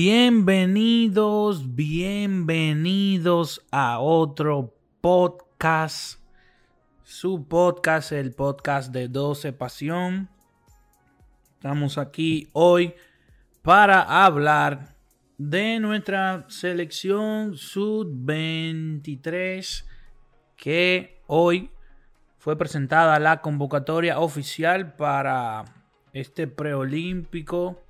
Bienvenidos, bienvenidos a otro podcast. Su podcast, el podcast de 12 Pasión. Estamos aquí hoy para hablar de nuestra selección sub-23 que hoy fue presentada la convocatoria oficial para este preolímpico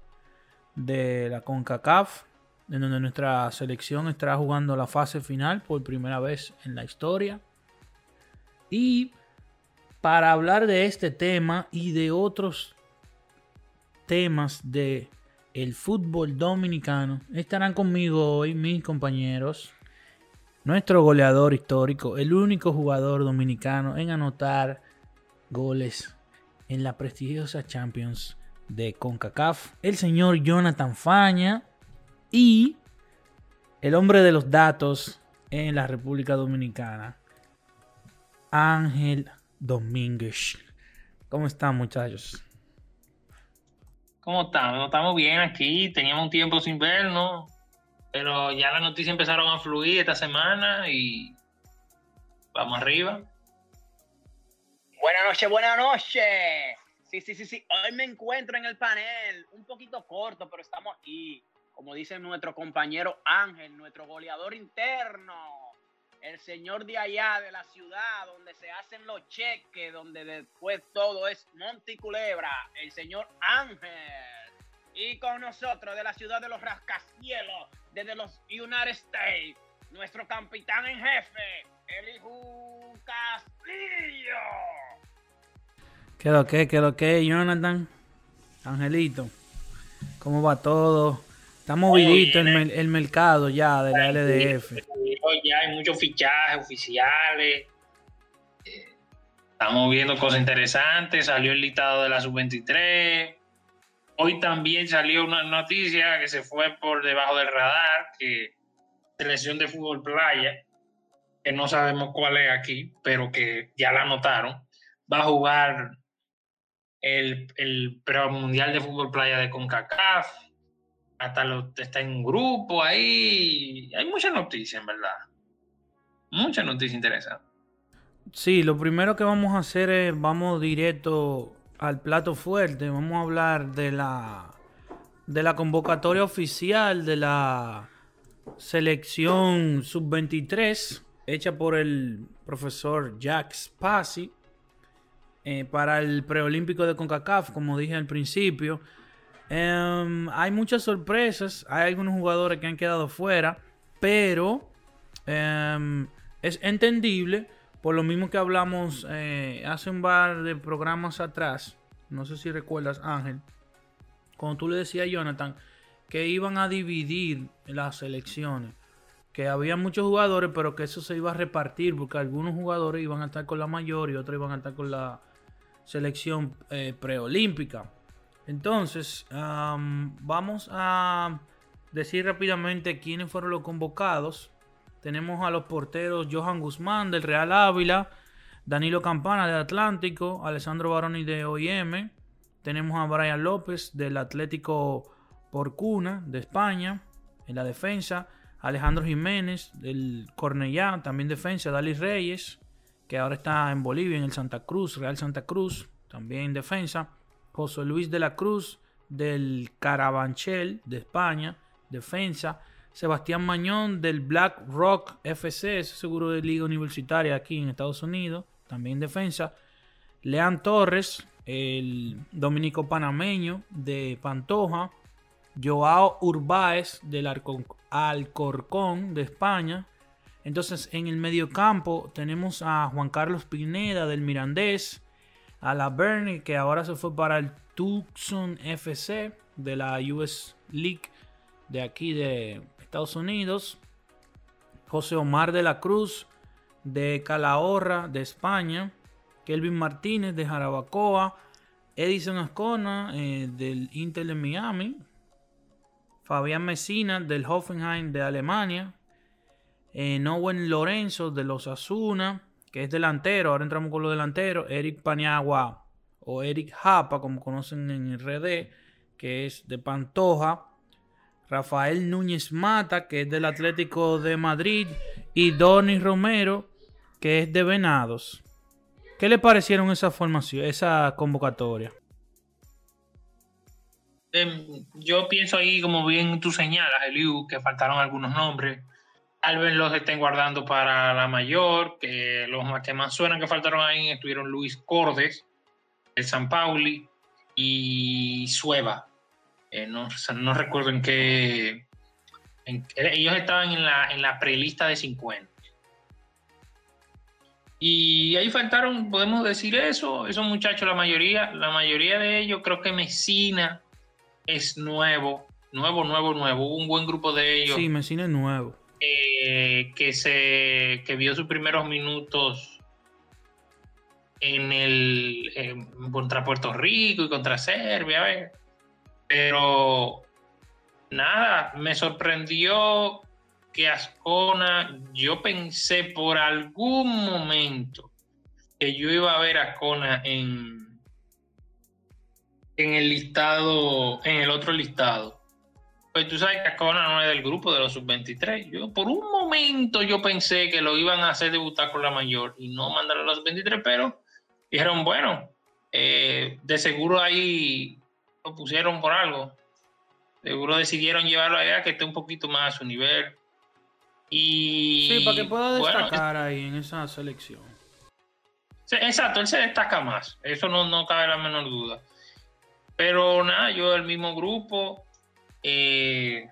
de la CONCACAF, en donde nuestra selección estará jugando la fase final por primera vez en la historia. Y para hablar de este tema y de otros temas de el fútbol dominicano, estarán conmigo hoy mis compañeros, nuestro goleador histórico, el único jugador dominicano en anotar goles en la prestigiosa Champions de CONCACAF, el señor Jonathan Faña y el hombre de los datos en la República Dominicana, Ángel Domínguez. ¿Cómo están muchachos? ¿Cómo estamos? Estamos bien aquí, teníamos un tiempo sin vernos, pero ya las noticias empezaron a fluir esta semana y vamos arriba. Buenas noches, buenas noches. Sí, sí, sí, sí. Hoy me encuentro en el panel, un poquito corto, pero estamos aquí. Como dice nuestro compañero Ángel, nuestro goleador interno, el señor de allá de la ciudad, donde se hacen los cheques, donde después todo es Monticulebra, el señor Ángel. Y con nosotros de la ciudad de los rascacielos, desde los United States, nuestro capitán en jefe, Elihu Castillo. ¿Qué lo que, qué lo que, Jonathan? Angelito, ¿cómo va todo? Está movidito el, el, mercado ya de la LDF. Ya hay muchos fichajes oficiales. Estamos viendo cosas interesantes. Salió el listado de la sub-23. Hoy también salió una noticia que se fue por debajo del radar, que selección de fútbol playa, que no sabemos cuál es aquí, pero que ya la anotaron, va a jugar el, el Mundial de Fútbol Playa de CONCACAF, hasta lo, está en grupo ahí. Hay muchas noticias, en verdad. Muchas noticias interesantes. Sí, lo primero que vamos a hacer es, vamos directo al plato fuerte. Vamos a hablar de la, de la convocatoria oficial de la selección sub-23 hecha por el profesor Jack Spassi eh, para el preolímpico de CONCACAF, como dije al principio. Em, hay muchas sorpresas, hay algunos jugadores que han quedado fuera, pero em, es entendible, por lo mismo que hablamos eh, hace un par de programas atrás, no sé si recuerdas Ángel, cuando tú le decías a Jonathan que iban a dividir las selecciones, que había muchos jugadores, pero que eso se iba a repartir, porque algunos jugadores iban a estar con la mayor y otros iban a estar con la selección eh, preolímpica. Entonces, vamos a decir rápidamente quiénes fueron los convocados. Tenemos a los porteros Johan Guzmán del Real Ávila, Danilo Campana del Atlántico, Alessandro Baroni de OIM. Tenemos a Brian López del Atlético Porcuna de España en la defensa. Alejandro Jiménez del Cornellá, también defensa. Dali Reyes que ahora está en Bolivia, en el Santa Cruz, Real Santa Cruz, también en defensa. José Luis de la Cruz del Carabanchel de España, defensa. Sebastián Mañón del Black Rock FC, seguro de liga universitaria aquí en Estados Unidos, también defensa. Leán Torres, el dominico panameño de Pantoja. Joao Urbáez del Alcorcón de España, entonces, en el mediocampo tenemos a Juan Carlos Pineda del Mirandés, a la Bernie, que ahora se fue para el Tucson FC de la US League de aquí de Estados Unidos. José Omar de la Cruz de Calahorra de España. Kelvin Martínez de Jarabacoa. Edison Ascona eh, del Inter de Miami. Fabián Mesina del Hoffenheim de Alemania. Eh, Lorenzo de los Asuna, que es delantero. Ahora entramos con los delanteros. Eric Paniagua o Eric Japa, como conocen en RD, que es de Pantoja. Rafael Núñez Mata, que es del Atlético de Madrid, y Donny Romero, que es de Venados. ¿Qué le parecieron esa formación, esa convocatoria? Em, yo pienso ahí, como bien tú señalas, Eliu, que faltaron algunos nombres. Tal los estén guardando para la mayor, que los que más suenan que faltaron ahí estuvieron Luis Cordes, el San Pauli y Sueva. Eh, no, no, recuerdo en qué. ellos estaban en la, en la prelista de 50. Y ahí faltaron, podemos decir eso, esos muchachos, la mayoría, la mayoría de ellos, creo que Mesina es nuevo, nuevo, nuevo, nuevo. Un buen grupo de ellos. Sí, Mesina es nuevo. Eh, que se que vio sus primeros minutos en el contra Puerto Rico y contra Serbia. Pero nada, me sorprendió que Ascona, yo pensé por algún momento que yo iba a ver a Ascona en, en el listado, en el otro listado. Pues tú sabes que Ascona no es del grupo de los sub-23. Yo por un momento yo pensé que lo iban a hacer debutar con la mayor y no mandar a los sub-23, pero dijeron, bueno, eh, de seguro ahí lo pusieron por algo. Seguro decidieron llevarlo allá que esté un poquito más a su nivel. Y, sí, para que pueda destacar ahí en esa selección. Exacto, él se destaca más. Eso no, no cabe la menor duda. Pero nada, yo del mismo grupo. Eh,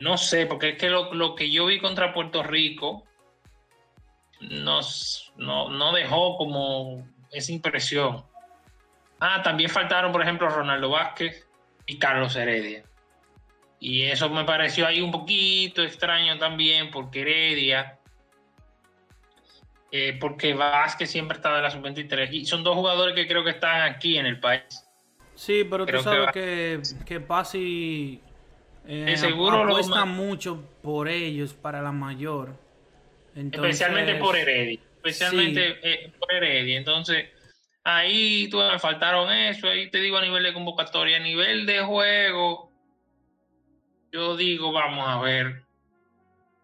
no sé, porque es que lo, que yo vi contra Puerto Rico no, no dejó como esa impresión. Ah, también faltaron, por ejemplo, Ronaldo Vázquez y Carlos Heredia. Y eso me pareció ahí un poquito extraño también, porque Heredia, eh, porque Vázquez siempre estaba en la sub-23. Y son dos jugadores que creo que están aquí en el país. Sí, pero tú sabes que, que, Pasi eh, seguro apuesta mucho por ellos para la mayor. Especialmente por Heredia. Especialmente eh, por Heredia. Entonces Ahí tú, me faltaron eso, ahí te digo a nivel de convocatoria, a nivel de juego, yo digo, vamos a ver.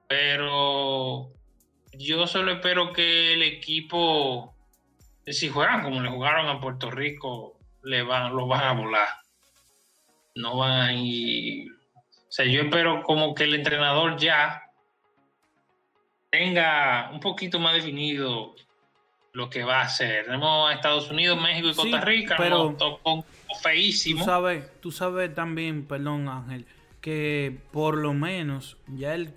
Pero yo solo espero que el equipo, si juegan como le jugaron a Puerto Rico, le van, lo van a volar. No van a ir. O sea, yo espero como que el entrenador ya tenga un poquito más definido lo que va a hacer. Tenemos a Estados Unidos, México y Costa Rica, pero tocó feísimo. Tú sabes, tú sabes también, perdón Ángel, que por lo menos ya él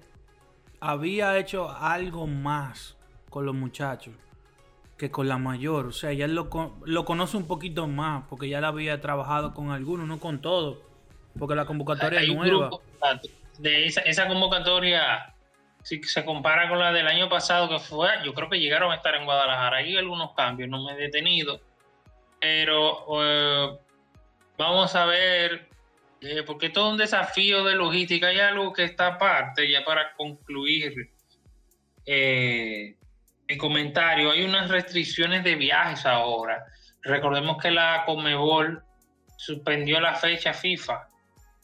había hecho algo más con los muchachos que con la mayor. O sea, ya lo, lo conoce un poquito más porque ya la había trabajado con algunos, no con todos. Porque la convocatoria es nueva. de esa, esa convocatoria si se compara con la del año pasado que fue, yo creo que llegaron a estar en Guadalajara. Hay algunos cambios, no me he detenido. Pero eh, vamos a ver, eh, porque todo un desafío de logística. Hay algo que está aparte, ya para concluir eh, mi comentario. Hay unas restricciones de viajes ahora. Recordemos que la Comebol suspendió la fecha FIFA,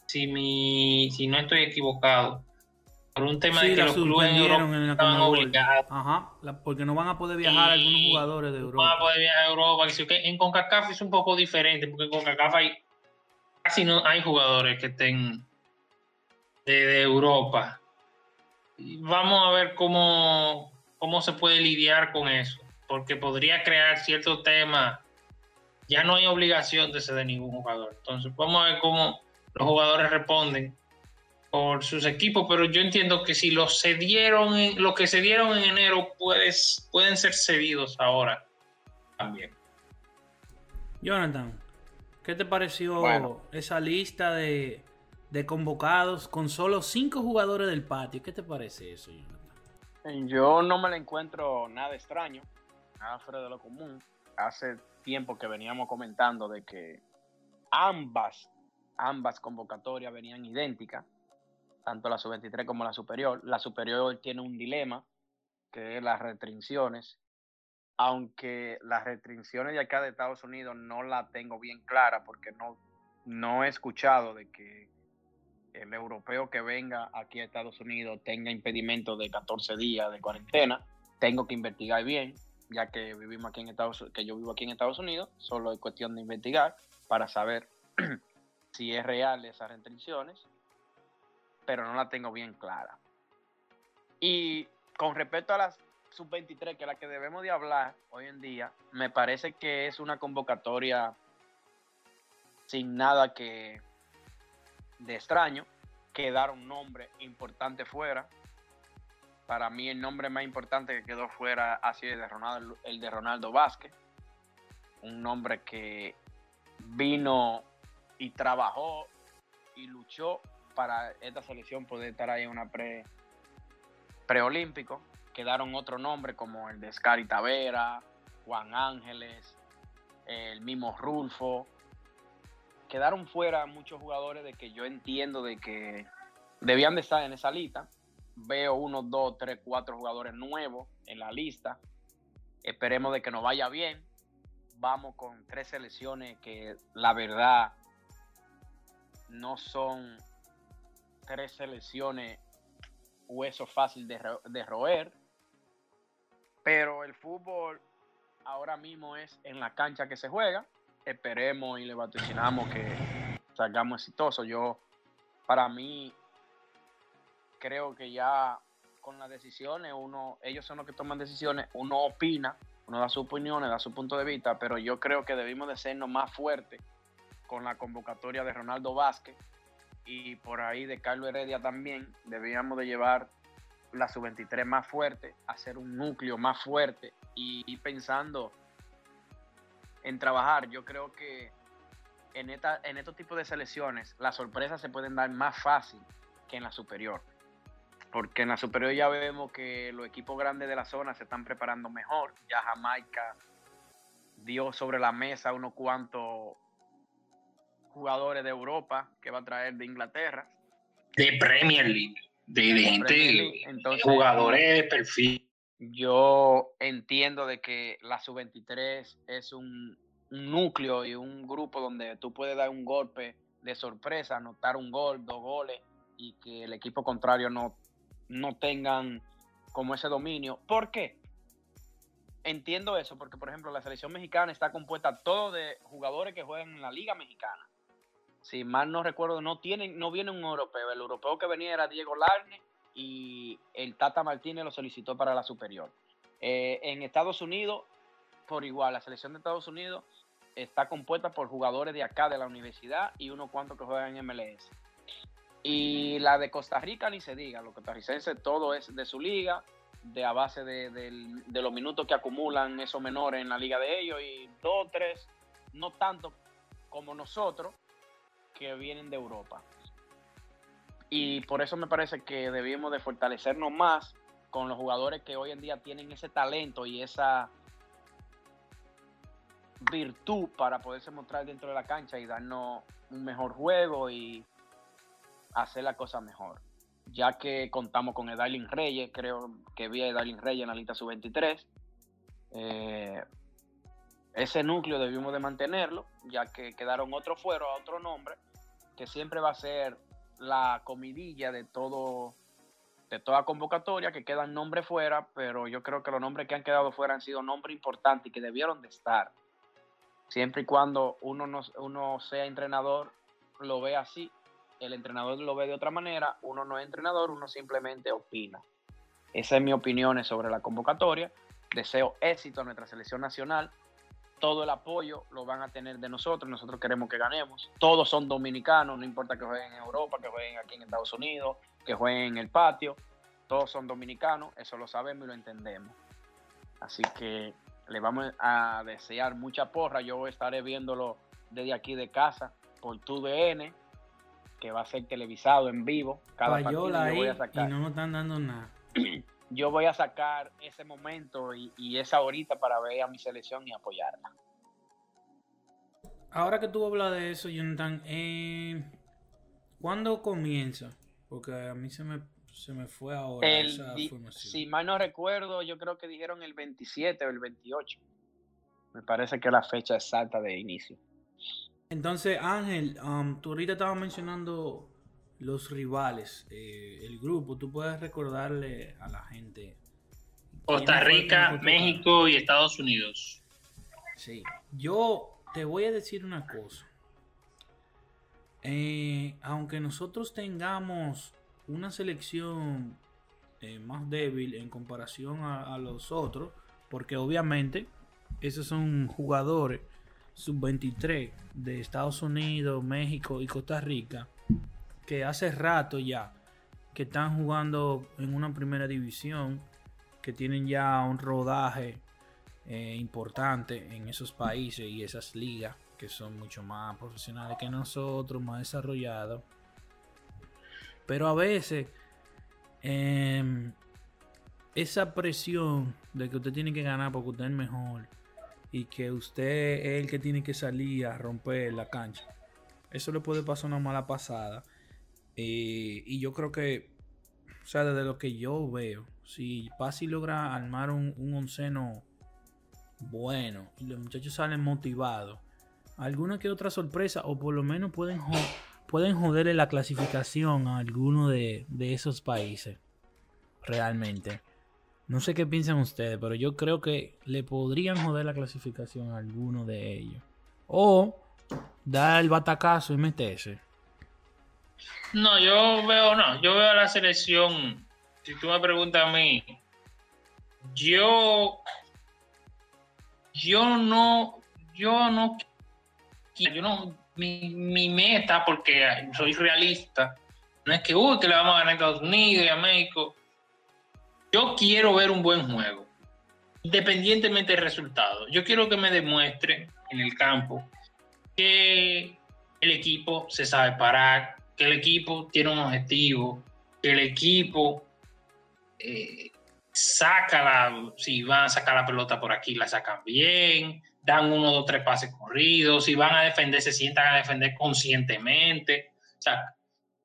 si, mi, si no estoy equivocado por un tema de que los clubes en Europa estaban obligados. Ajá, porque no van a poder viajar algunos jugadores de Europa. No van a poder viajar a Europa. En CONCACAF es un poco diferente, porque en CONCACAF hay, casi no hay jugadores que estén de, Europa. vamos a ver cómo, cómo se puede lidiar con eso, porque podría crear cierto tema. Ya no hay obligación de ser de ningún jugador. Entonces, vamos a ver cómo los jugadores responden por sus equipos, pero yo entiendo que si los cedieron, en, lo que se dieron en enero puedes, pueden ser cedidos ahora también. Jonathan, ¿qué te pareció esa lista de, de, convocados con solo cinco jugadores del patio? ¿Qué te parece eso, Jonathan? Yo no me la encuentro nada extraño, nada fuera de lo común. Hace tiempo que veníamos comentando de que ambas, ambas convocatorias venían idénticas tanto la sub-23 como la superior. La superior tiene un dilema, que es las restricciones, aunque las restricciones de acá de Estados Unidos no la tengo bien clara porque no, no he escuchado de que el europeo que venga aquí a Estados Unidos tenga impedimento de 14 días de cuarentena. Tengo que investigar bien, ya que vivimos aquí en Estados que yo vivo aquí en Estados Unidos, solo es cuestión de investigar para saber si es real esas restricciones, pero no la tengo bien clara. Y con respecto a las sub-23, que es la que debemos de hablar hoy en día, me parece que es una convocatoria sin nada que de extraño. Quedaron nombre importante fuera. Para mí el nombre más importante que quedó fuera ha sido el de Ronaldo, el de Ronaldo Vázquez. Un nombre que vino y trabajó y luchó para esta selección poder estar ahí en una pre preolímpico. Quedaron otro nombre como el de Scary Tavera, Juan Ángeles, el mismo Rulfo. Quedaron fuera muchos jugadores de que yo entiendo de que debían de estar en esa lista. Veo uno, dos, tres, cuatro jugadores nuevos en la lista. Esperemos de que nos vaya bien. Vamos con tres selecciones que la verdad no son tres selecciones hueso fácil de roer. Pero el fútbol ahora mismo es en la cancha que se juega. Esperemos y le vaticinamos que salgamos exitosos. Yo, para mí, creo que ya con las decisiones, uno, ellos son los que toman decisiones, uno opina, uno da sus opiniones, da su punto de vista, pero yo creo que debimos de sernos más fuertes con la convocatoria de Ronaldo Vázquez y por ahí de Carlos Heredia también, debíamos de llevar la sub-23 más fuerte, hacer un núcleo más fuerte y, pensando en trabajar. Yo creo que en, esta, en estos tipos de selecciones las sorpresas se pueden dar más fácil que en la superior. Porque en la superior ya vemos que los equipos grandes de la zona se están preparando mejor. Ya Jamaica dio sobre la mesa unos cuantos jugadores de Europa que va a traer de Inglaterra. De Premier League, de, gente, jugadores de perfil. Yo entiendo de que la sub-23 es un, núcleo y un grupo donde tú puedes dar un golpe de sorpresa, anotar un gol, dos goles y que el equipo contrario no, no tengan como ese dominio. ¿Por qué? Entiendo eso, porque por ejemplo la selección mexicana está compuesta todo de jugadores que juegan en la Liga Mexicana si mal no recuerdo, no tienen, no viene un europeo. El europeo que venía era Diego Larne y el Tata Martínez lo solicitó para la superior. Eh, en Estados Unidos, por igual, la selección de Estados Unidos está compuesta por jugadores de acá de la universidad y unos cuantos que juegan en MLS. Y la de Costa Rica ni se diga, los costarricenses todo es de su liga, de a base de, de los minutos que acumulan esos menores en la liga de ellos y dos, tres, no tanto como nosotros, que vienen de Europa. Y por eso me parece que debemos de fortalecernos más con los jugadores que hoy en día tienen ese talento y esa virtud para poderse mostrar dentro de la cancha y darnos un mejor juego y hacer la cosa mejor. Ya que contamos con Edalin Reyes, creo que vi a Edalin Reyes en la lista sub-23. Eh, ese núcleo debimos de mantenerlo, ya que quedaron otros fuera, otro nombre, que siempre va a ser la comidilla de todo de toda convocatoria que quedan nombres fuera, pero yo creo que los nombres que han quedado fuera han sido nombres importantes y que debieron de estar. Siempre y cuando uno, no, uno sea entrenador, lo ve así, el entrenador lo ve de otra manera, uno no es entrenador, uno simplemente opina. Esa es mi opinión sobre la convocatoria. Deseo éxito a nuestra selección nacional todo el apoyo lo van a tener de nosotros, nosotros queremos que ganemos. Todos son dominicanos, no importa que jueguen en Europa, que jueguen aquí en Estados Unidos, que jueguen en el patio, todos son dominicanos, eso lo sabemos y lo entendemos. Así que le vamos a desear mucha porra, yo estaré viéndolo desde aquí de casa por TUDN, que va a ser televisado en vivo. Cada partido voy a sacar. Y no nos están dando nada. yo voy a sacar ese momento y, esa horita para ver a mi selección y apoyarla. Ahora que tú hablas de eso, Jonathan, eh, ¿cuándo comienza? Porque a mí se me, se me fue ahora esa información. Si mal no recuerdo, yo creo que dijeron el 27 o el 28. Me parece que es la fecha exacta de inicio. Entonces, Ángel, um, tú ahorita estabas mencionando los rivales, eh, el grupo, tú puedes recordarle a la gente. Costa Rica, México y Estados Unidos. Sí, yo te voy a decir una cosa. Eh, aunque nosotros tengamos una selección eh, más débil en comparación a, los otros, porque obviamente esos son jugadores sub-23 de Estados Unidos, México y Costa Rica, que hace rato ya que están jugando en una primera división, que tienen ya un rodaje eh, importante en esos países y esas ligas que son mucho más profesionales que nosotros, más desarrollados. Pero a veces em, esa presión de que usted tiene que ganar porque usted es mejor y que usted es el que tiene que salir a romper la cancha. Eso le puede pasar una mala pasada. Eh, y yo creo que, o sea, desde lo que yo veo, si Pasi logra armar un, un onceno bueno y los muchachos salen motivados, alguna que otra sorpresa o por lo menos pueden, pueden joderle la clasificación a alguno de, esos países. Realmente. No sé qué piensan ustedes, pero yo creo que le podrían joder la clasificación a alguno de ellos. O dar el batacazo y meterse. No, yo veo, no, yo veo a la selección. Si tú me preguntas a mí, yo, yo no, yo no, yo no, mi, mi meta, porque soy realista, no es que, uy, que le vamos a ganar a Estados Unidos y a México yo quiero ver un buen juego, independientemente del resultado. Yo quiero que me demuestre en el campo que el equipo se sabe parar, que el equipo tiene un objetivo, que el equipo eh, saca la, si van a sacar la pelota por aquí, la sacan bien, dan uno, dos, tres pases corridos, si van a defender, se sientan a defender conscientemente. O sea,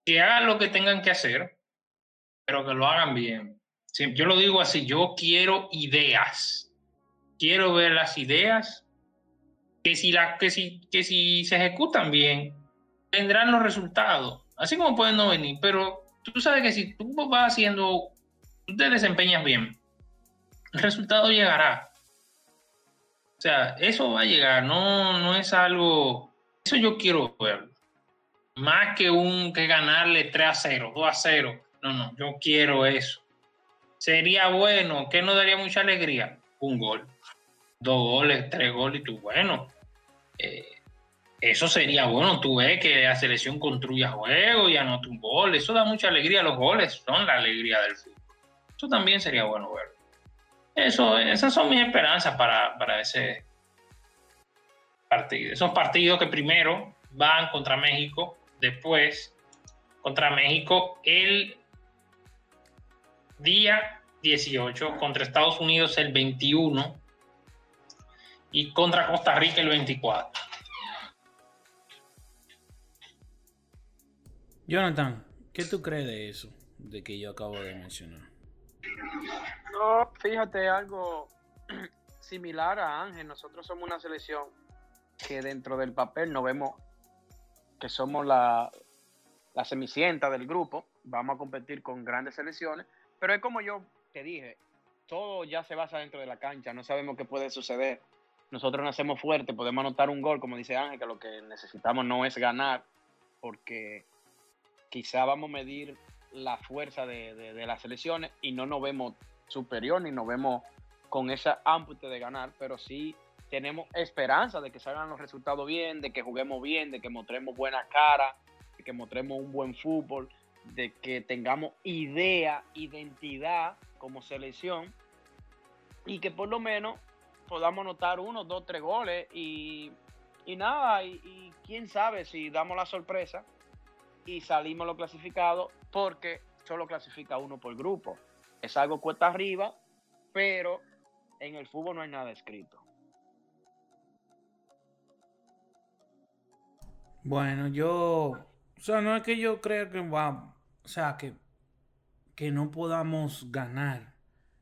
que hagan lo que tengan que hacer, pero que lo hagan bien yo lo digo así, yo quiero ideas. Quiero ver las ideas que si, la, que si, que si se ejecutan bien, tendrán los resultados. Así como pueden no venir, pero tú sabes que si tú vas haciendo, tú te desempeñas bien, el resultado llegará. O sea, eso va a llegar, no, no es algo, eso yo quiero ver. Más que un que ganarle 3 a 0, 2 a 0. No, no, yo quiero eso sería bueno, que nos daría mucha alegría? Un gol, dos goles, tres goles, y tú, bueno, eh, eso sería bueno. Tú ves que la selección construya juego y anota un gol, eso da mucha alegría. Los goles son la alegría del fútbol. Eso también sería bueno ver. Eso, esas son mis esperanzas para, para ese partido. Esos partidos que primero van contra México, después contra México el día 18, contra Estados Unidos el 21 y contra Costa Rica el 24. Jonathan, ¿qué tú crees de eso? De que yo acabo de mencionar. No, fíjate, algo similar a Ángel. Nosotros somos una selección que dentro del papel nos vemos que somos la, la semicienta del grupo. Vamos a competir con grandes selecciones pero es como yo te dije, todo ya se basa dentro de la cancha, no sabemos qué puede suceder. Nosotros nacemos fuertes, podemos anotar un gol, como dice Ángel, que lo que necesitamos no es ganar, porque quizá vamos a medir la fuerza de, las selecciones y no nos vemos superior ni nos vemos con esa ámpute de ganar, pero sí tenemos esperanza de que salgan los resultados bien, de que juguemos bien, de que mostremos buena cara, de que mostremos un buen fútbol de que tengamos idea, identidad como selección y que por lo menos podamos anotar uno, dos, tres goles y, nada, y, quién sabe si damos la sorpresa y salimos los clasificados porque solo clasifica uno por grupo. Es algo cuesta arriba, pero en el fútbol no hay nada escrito. Bueno, yo, o sea, no es que yo crea que va, o sea, que, que no podamos ganar.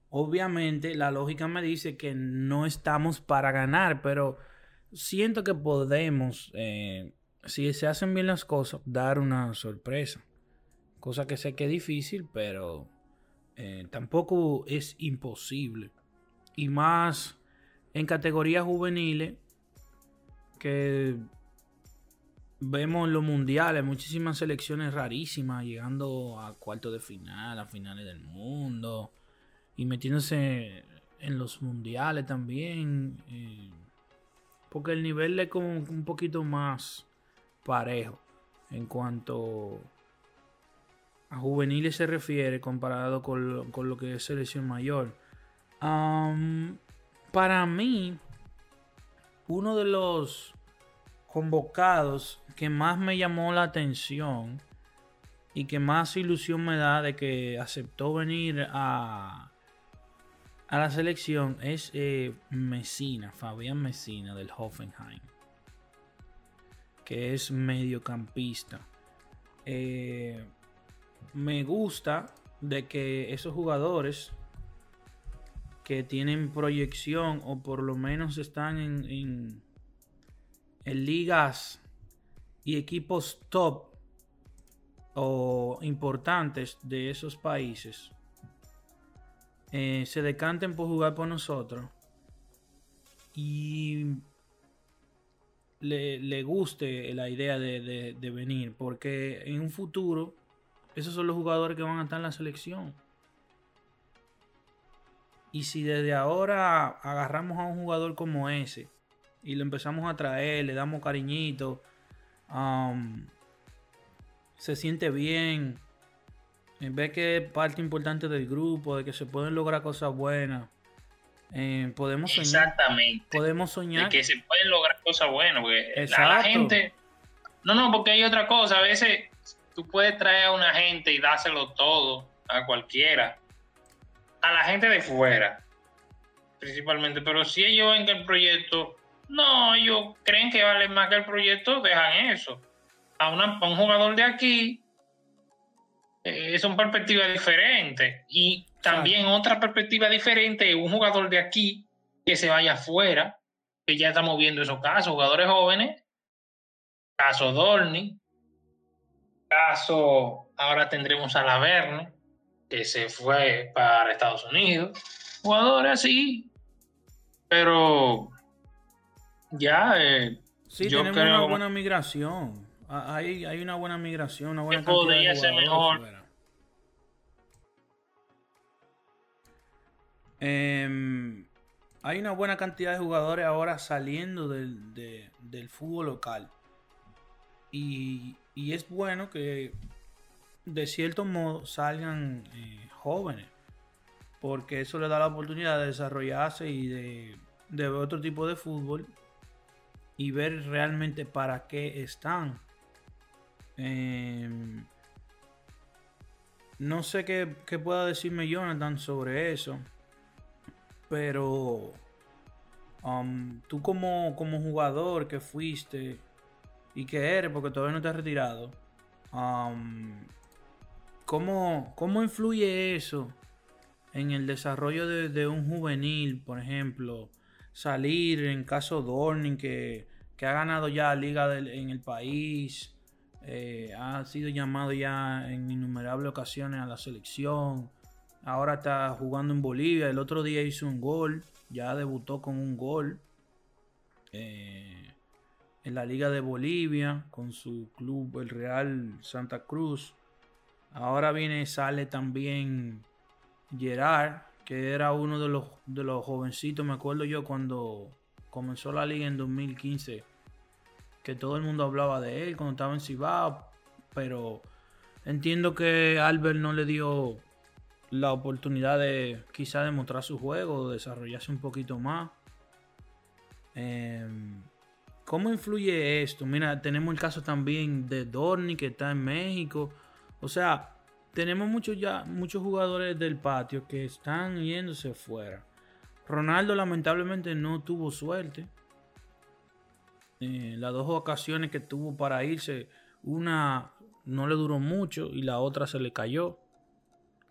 Obviamente la lógica me dice que no estamos para ganar, pero siento que podemos, eh, si se hacen bien las cosas, dar una sorpresa. Cosa que sé que es difícil, pero eh, tampoco es imposible. Y más en categorías juveniles que vemos los mundiales muchísimas selecciones rarísimas llegando a cuartos de final, a finales del mundo y metiéndose en los mundiales también. Eh, porque el nivel es como un poquito más parejo en cuanto a juveniles se refiere comparado con lo, que es selección mayor. para mí, uno de los convocados que más me llamó la atención y que más ilusión me da de que aceptó venir a, a la selección es eh, Messina, Fabián Messina del Hoffenheim, que es mediocampista. Eh, me gusta de que esos jugadores que tienen proyección o por lo menos están en, en, ligas y equipos top o importantes de esos países eh, se decanten por jugar por nosotros y le, guste la idea de, de venir porque en un futuro esos son los jugadores que van a estar en la selección. Y si desde ahora agarramos a un jugador como ese y lo empezamos a traer, le damos cariñito, um, se siente bien, ve que es parte importante del grupo, de que se pueden lograr cosas buenas. Eh, podemos soñar. Exactamente. Podemos soñar. De que se pueden lograr cosas buenas. Porque la gente. No, no, porque hay otra cosa. A veces tú puedes traer a una gente y dárselo todo a cualquiera, a la gente de fuera, principalmente. Pero si ellos ven que el proyecto, no, ellos creen que vale más que el proyecto, dejan eso. A, un jugador de aquí eh, es una perspectiva diferente. Y también otra perspectiva diferente un jugador de aquí que se vaya afuera, que ya estamos viendo esos casos, jugadores jóvenes, caso Dorni, caso, ahora tendremos a Laverne, que se fue para Estados Unidos. Jugadores así, pero ya. Eh, sí, tenemos una buena migración. Hay, hay una buena migración, una buena podría ser mejor. Em, hay una buena cantidad de jugadores ahora saliendo del, fútbol local. Y, es bueno que de cierto modo salgan eh, jóvenes, porque eso le da la oportunidad de desarrollarse y de, ver otro tipo de fútbol y ver realmente para qué están. Em, no sé qué, pueda decirme Jonathan sobre eso, pero um, tú como, como jugador que fuiste, y que eres, porque todavía no te has retirado, um, ¿cómo, influye eso en el desarrollo de, un juvenil, por ejemplo? Salir en caso Dorning, que, que ha ganado ya liga en el país, eh, ha sido llamado ya en innumerables ocasiones a la selección, ahora está jugando en Bolivia, el otro día hizo un gol, ya debutó con un gol. Eh, en la Liga de Bolivia con su club, el Real Santa Cruz. Ahora viene, sale también Gerard, que era uno de los, de los jovencitos, me acuerdo yo cuando comenzó la liga en 2015, que todo el mundo hablaba de él cuando estaba en Cibao, pero entiendo que Albert no le dio la oportunidad de quizá demostrar su juego, desarrollarse un poquito más. Eh, ¿Cómo influye esto? Mira, tenemos el caso también de Dorni que está en México. O sea, tenemos muchos ya muchos jugadores del patio que están yéndose fuera. Ronaldo lamentablemente no tuvo suerte. Eh, las dos ocasiones que tuvo para irse, una no le duró mucho y la otra se le cayó,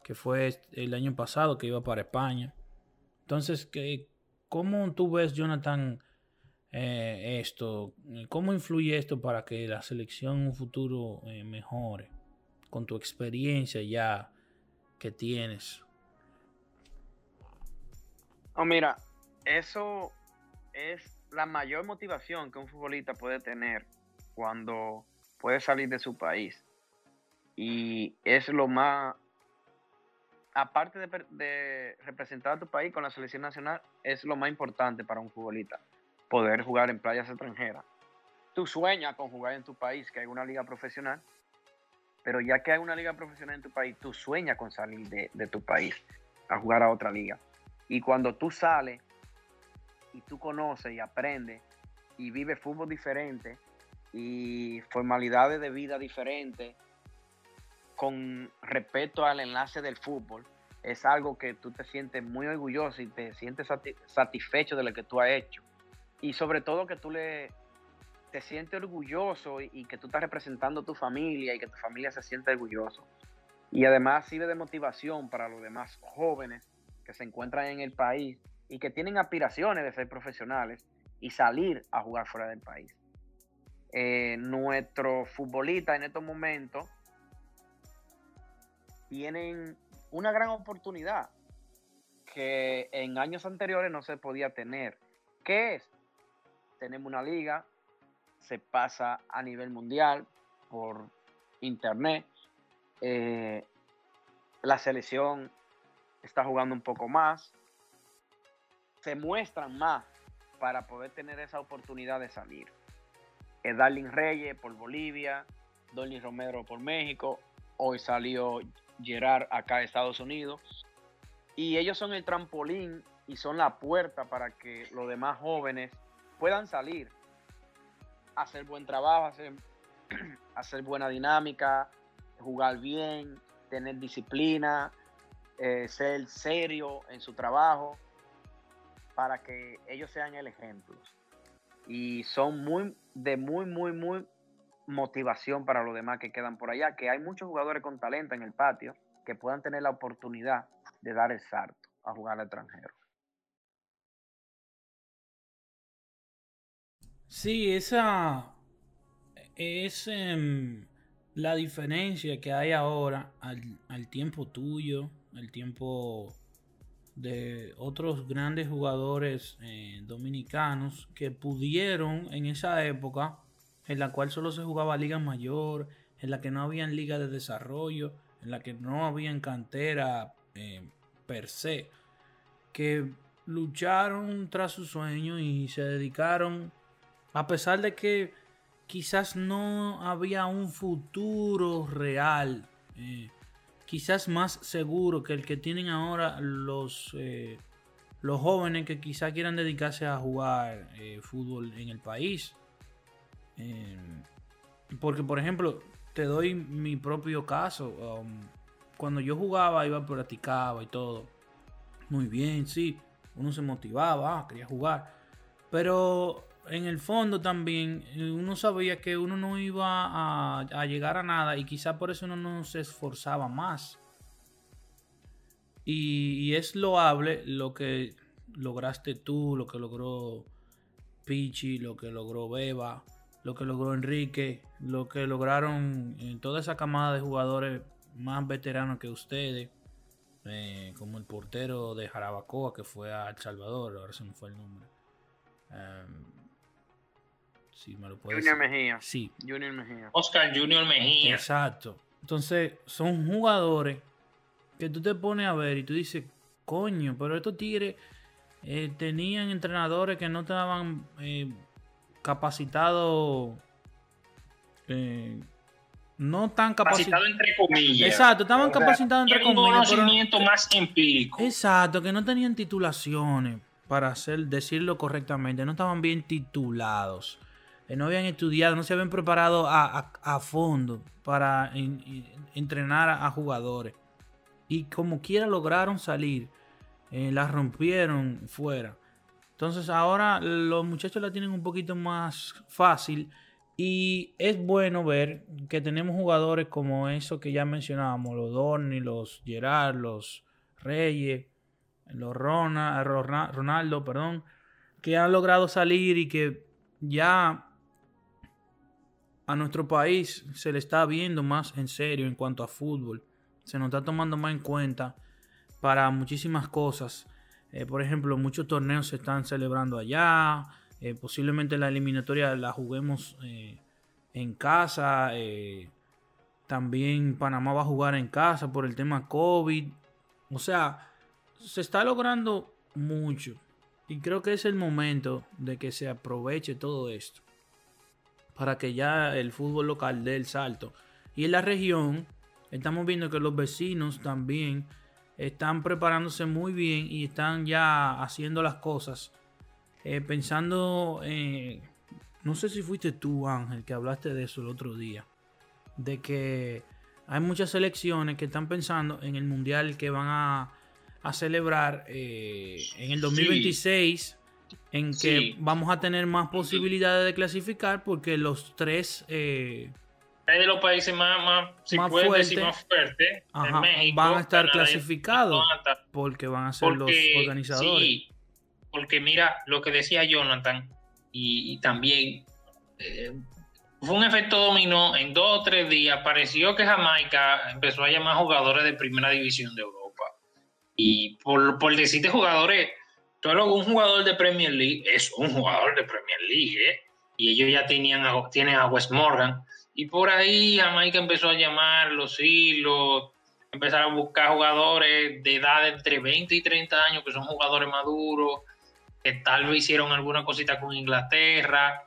que fue el año pasado que iba para España. Entonces, ¿cómo tú ves, Jonathan? Eh, esto? ¿Cómo influye esto para que la selección en un futuro eh, mejore? con tu experiencia ya que tienes. Oh, mira, eso es la mayor motivación que un futbolista puede tener cuando puede salir de su país. Y es lo más, aparte de, representar a tu país con la selección nacional, es lo más importante para un futbolista, poder jugar en playas extranjeras. Tú sueñas con jugar en tu país, que hay una liga profesional, pero ya que hay una liga profesional en tu país, tú sueñas con salir de, de tu país a jugar a otra liga. Y cuando tú sales y tú conoces y aprendes y vives fútbol diferente y formalidades de vida diferentes con respecto al enlace del fútbol, es algo que tú te sientes muy orgulloso y te sientes satisfecho de lo que tú has hecho. Y sobre todo que tú le te sientes orgulloso y, que tú estás representando a tu familia y que tu familia se siente orgulloso. Y además sirve de motivación para los demás jóvenes que se encuentran en el país y que tienen aspiraciones de ser profesionales y salir a jugar fuera del país. Eh, nuestros futbolistas en estos momentos tienen una gran oportunidad que en años anteriores no se podía tener. ¿Qué es? Tenemos una liga, se pasa a nivel mundial por internet. Eh, la selección está jugando un poco más, se muestran más para poder tener esa oportunidad de salir. Es Darling Reyes por Bolivia, Dolly Romero por México, hoy salió Gerard acá de Estados Unidos. Y ellos son el trampolín y son la puerta para que los demás jóvenes puedan salir, hacer buen trabajo, hacer, buena dinámica, jugar bien, tener disciplina, eh, ser serio en su trabajo para que ellos sean el ejemplo. Y son muy, de muy, muy, muy motivación para los demás que quedan por allá, que hay muchos jugadores con talento en el patio que puedan tener la oportunidad de dar el salto a jugar al extranjero. Sí, esa es em, la diferencia que hay ahora al, al tiempo tuyo, el tiempo de otros grandes jugadores eh, dominicanos que pudieron en esa época en la cual solo se jugaba liga mayor, en la que no había liga de desarrollo, en la que no había cantera eh, per se, que lucharon tras su sueño y se dedicaron, a pesar de que quizás no había un futuro real. Eh, quizás más seguro que el que tienen ahora los, eh, los jóvenes que quizás quieran dedicarse a jugar eh, fútbol en el país. Eh, porque, por ejemplo, te doy mi propio caso. Um, cuando yo jugaba, iba, practicaba y todo. Muy bien, sí. Uno se motivaba, ah, quería jugar. Pero en el fondo también eh, uno sabía que uno no iba a, llegar a nada y quizá por eso uno no se esforzaba más. Y, es loable lo que lograste tú, lo que logró Pichi, lo que logró Beba, lo que logró Enrique, lo que lograron en toda esa camada de jugadores más veteranos que ustedes, eh, como el portero de Jarabacoa que fue a El Salvador, ahora se me fue el nombre. Em, Junior Mejía. Sí. Junior Mejía. Oscar Junior Mejía. Exacto. Entonces, son jugadores que tú te pones a ver y tú dices, coño, pero estos tigres eh, tenían entrenadores que no estaban eh, capacitados. Eh, no tan capacitados. entre comillas. Exacto, estaban capacitados entre comillas. Un conocimiento más empírico. Exacto, que no tenían titulaciones para hacer, decirlo correctamente. No estaban bien titulados no habían estudiado, no se habían preparado a, fondo para entrenar a, jugadores. Y como quiera lograron salir, eh, la rompieron fuera. Entonces ahora los muchachos la tienen un poquito más fácil. Y es bueno ver que tenemos jugadores como eso que ya mencionábamos, los Dorni, los Gerard, los Reyes, los Ronaldo, perdón, que han logrado salir y que ya a nuestro país se le está viendo más en serio en cuanto a fútbol. Se nos está tomando más en cuenta para muchísimas cosas. Eh, por ejemplo, muchos torneos se están celebrando allá. Eh, posiblemente la eliminatoria la juguemos eh, en casa. también Panamá va a jugar en casa por el tema COVID. O sea, se está logrando mucho. Y creo que es el momento de que se aproveche todo esto. Para que ya el fútbol local dé el salto. Y en la región, estamos viendo que los vecinos también están preparándose muy bien y están ya haciendo las cosas. Eh, pensando, eh, no sé si fuiste tú, Ángel, que hablaste de eso el otro día. De que hay muchas selecciones que están pensando en el mundial que van a, celebrar eh, en el 2026. En que vamos a tener más posibilidades de clasificar porque los tres de los países más, más, si más fuertes en México, van a estar clasificados porque van a ser los organizadores. Sí, porque mira lo que decía Jonathan y, también eh, fue un efecto dominó en dos o tres días. Pareció que Jamaica empezó a llamar jugadores de primera división de Europa. Y por, por decirte jugadores, todo un jugador de Premier League es un jugador de Premier League, ¿eh? Y ellos ya tenían tienen a Wes Morgan y por ahí Jamaica empezó a llamar los hilos, empezaron a buscar jugadores de edad entre 20 y 30 años, que son jugadores maduros, que tal vez hicieron alguna cosita con Inglaterra,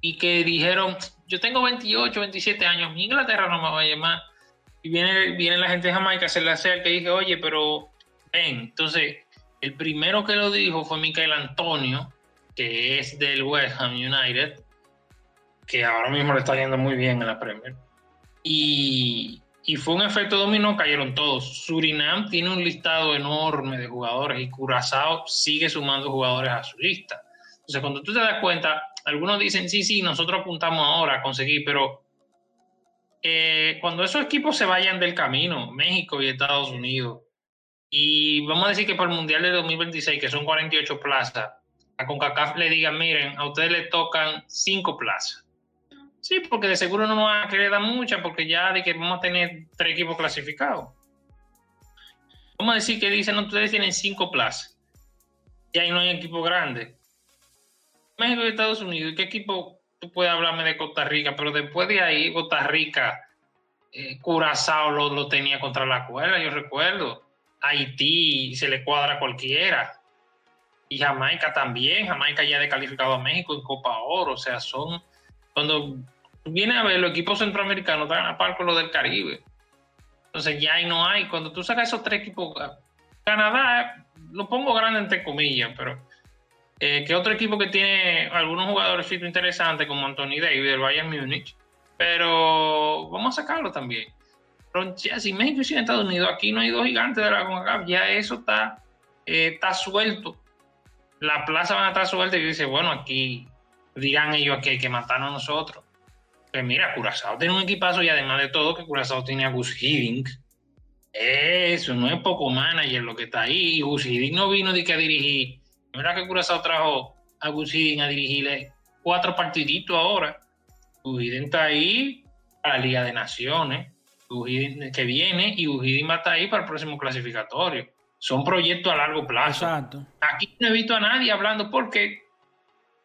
y que dijeron, yo tengo 28, 27 años, Inglaterra no me va a llamar. Y viene, viene la gente de Jamaica, se le acerca y dije, oye, pero ven, entonces, el primero que lo dijo fue Michael Antonio, que es del West Ham United, que ahora mismo le está yendo muy bien en la Premier. Y, fue un efecto dominó, cayeron todos. Surinam tiene un listado enorme de jugadores y Curazao sigue sumando jugadores a su lista. Entonces, cuando tú te das cuenta, algunos dicen, sí, sí, nosotros apuntamos ahora a conseguir, pero eh, cuando esos equipos se vayan del camino, México y Estados Unidos, y vamos a decir que para el Mundial de 2026, que son 48 plazas, a CONCACAF le digan, miren, a ustedes le tocan 5 plazas Sí, porque de seguro no nos van a querer dar mucha, porque ya de que vamos a tener tres equipos clasificados. Vamos a decir que dicen, ustedes tienen cinco plazas. Y ahí no hay equipo grande. México y Estados Unidos, ¿qué equipo? Tú puedes hablarme de Costa Rica, pero después de ahí, Costa Rica, eh, Curazao lo, lo, tenía contra la cuerda, yo recuerdo. Haití se le cuadra a cualquiera. Y Jamaica también. Jamaica ya ha calificado a México en Copa Oro. O sea, son cuando viene a ver los equipos centroamericanos están a par con los del Caribe. Entonces ya ahí no hay. Cuando tú sacas esos tres equipos, Canadá, lo pongo grande entre comillas, pero eh, que otro equipo que tiene algunos jugadores interesantes como Anthony Davis del Bayern Múnich, pero vamos a sacarlo también. Pero ya, si México y Estados Unidos, aquí no hay dos gigantes de la CONCACAF, ya eso está, eh, está suelto. La plaza van a estar suelta y dice, bueno, aquí digan ellos que hay que matarnos a nosotros. Pues mira, Curazao tiene un equipazo y además de todo que Curazao tiene a Gus Hiddink. Eso, no es poco manager lo que está ahí. Gus Hiddink no vino de que a dirigir. Mira que Curazao trajo a Gus Hiddink a dirigirle cuatro partiditos ahora. Gus Hiddink está ahí para la Liga de Naciones. que viene y Gus Hiddink va a estar ahí para el próximo clasificatorio. Son proyectos a largo plazo. Exacto. Aquí no he visto a nadie hablando porque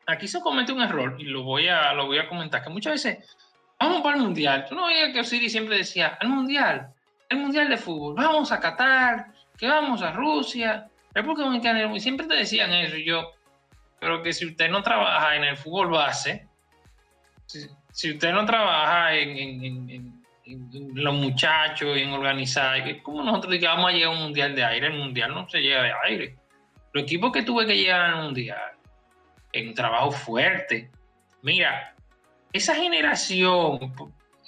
aquí se comete un error y lo voy a, lo voy a comentar, que muchas veces vamos para el mundial. Tú no veías que Osiris siempre decía, al mundial, el mundial de fútbol, vamos a Qatar, que vamos a Rusia, República Dominicana, y siempre te decían eso. Yo, pero que si usted no trabaja en el fútbol base, si, usted no trabaja en, los muchachos y en organizar, como nosotros digamos vamos a llegar a un mundial de aire, el mundial no se llega de aire. Los equipos que tuve que llegar al mundial en un trabajo fuerte. Mira, esa generación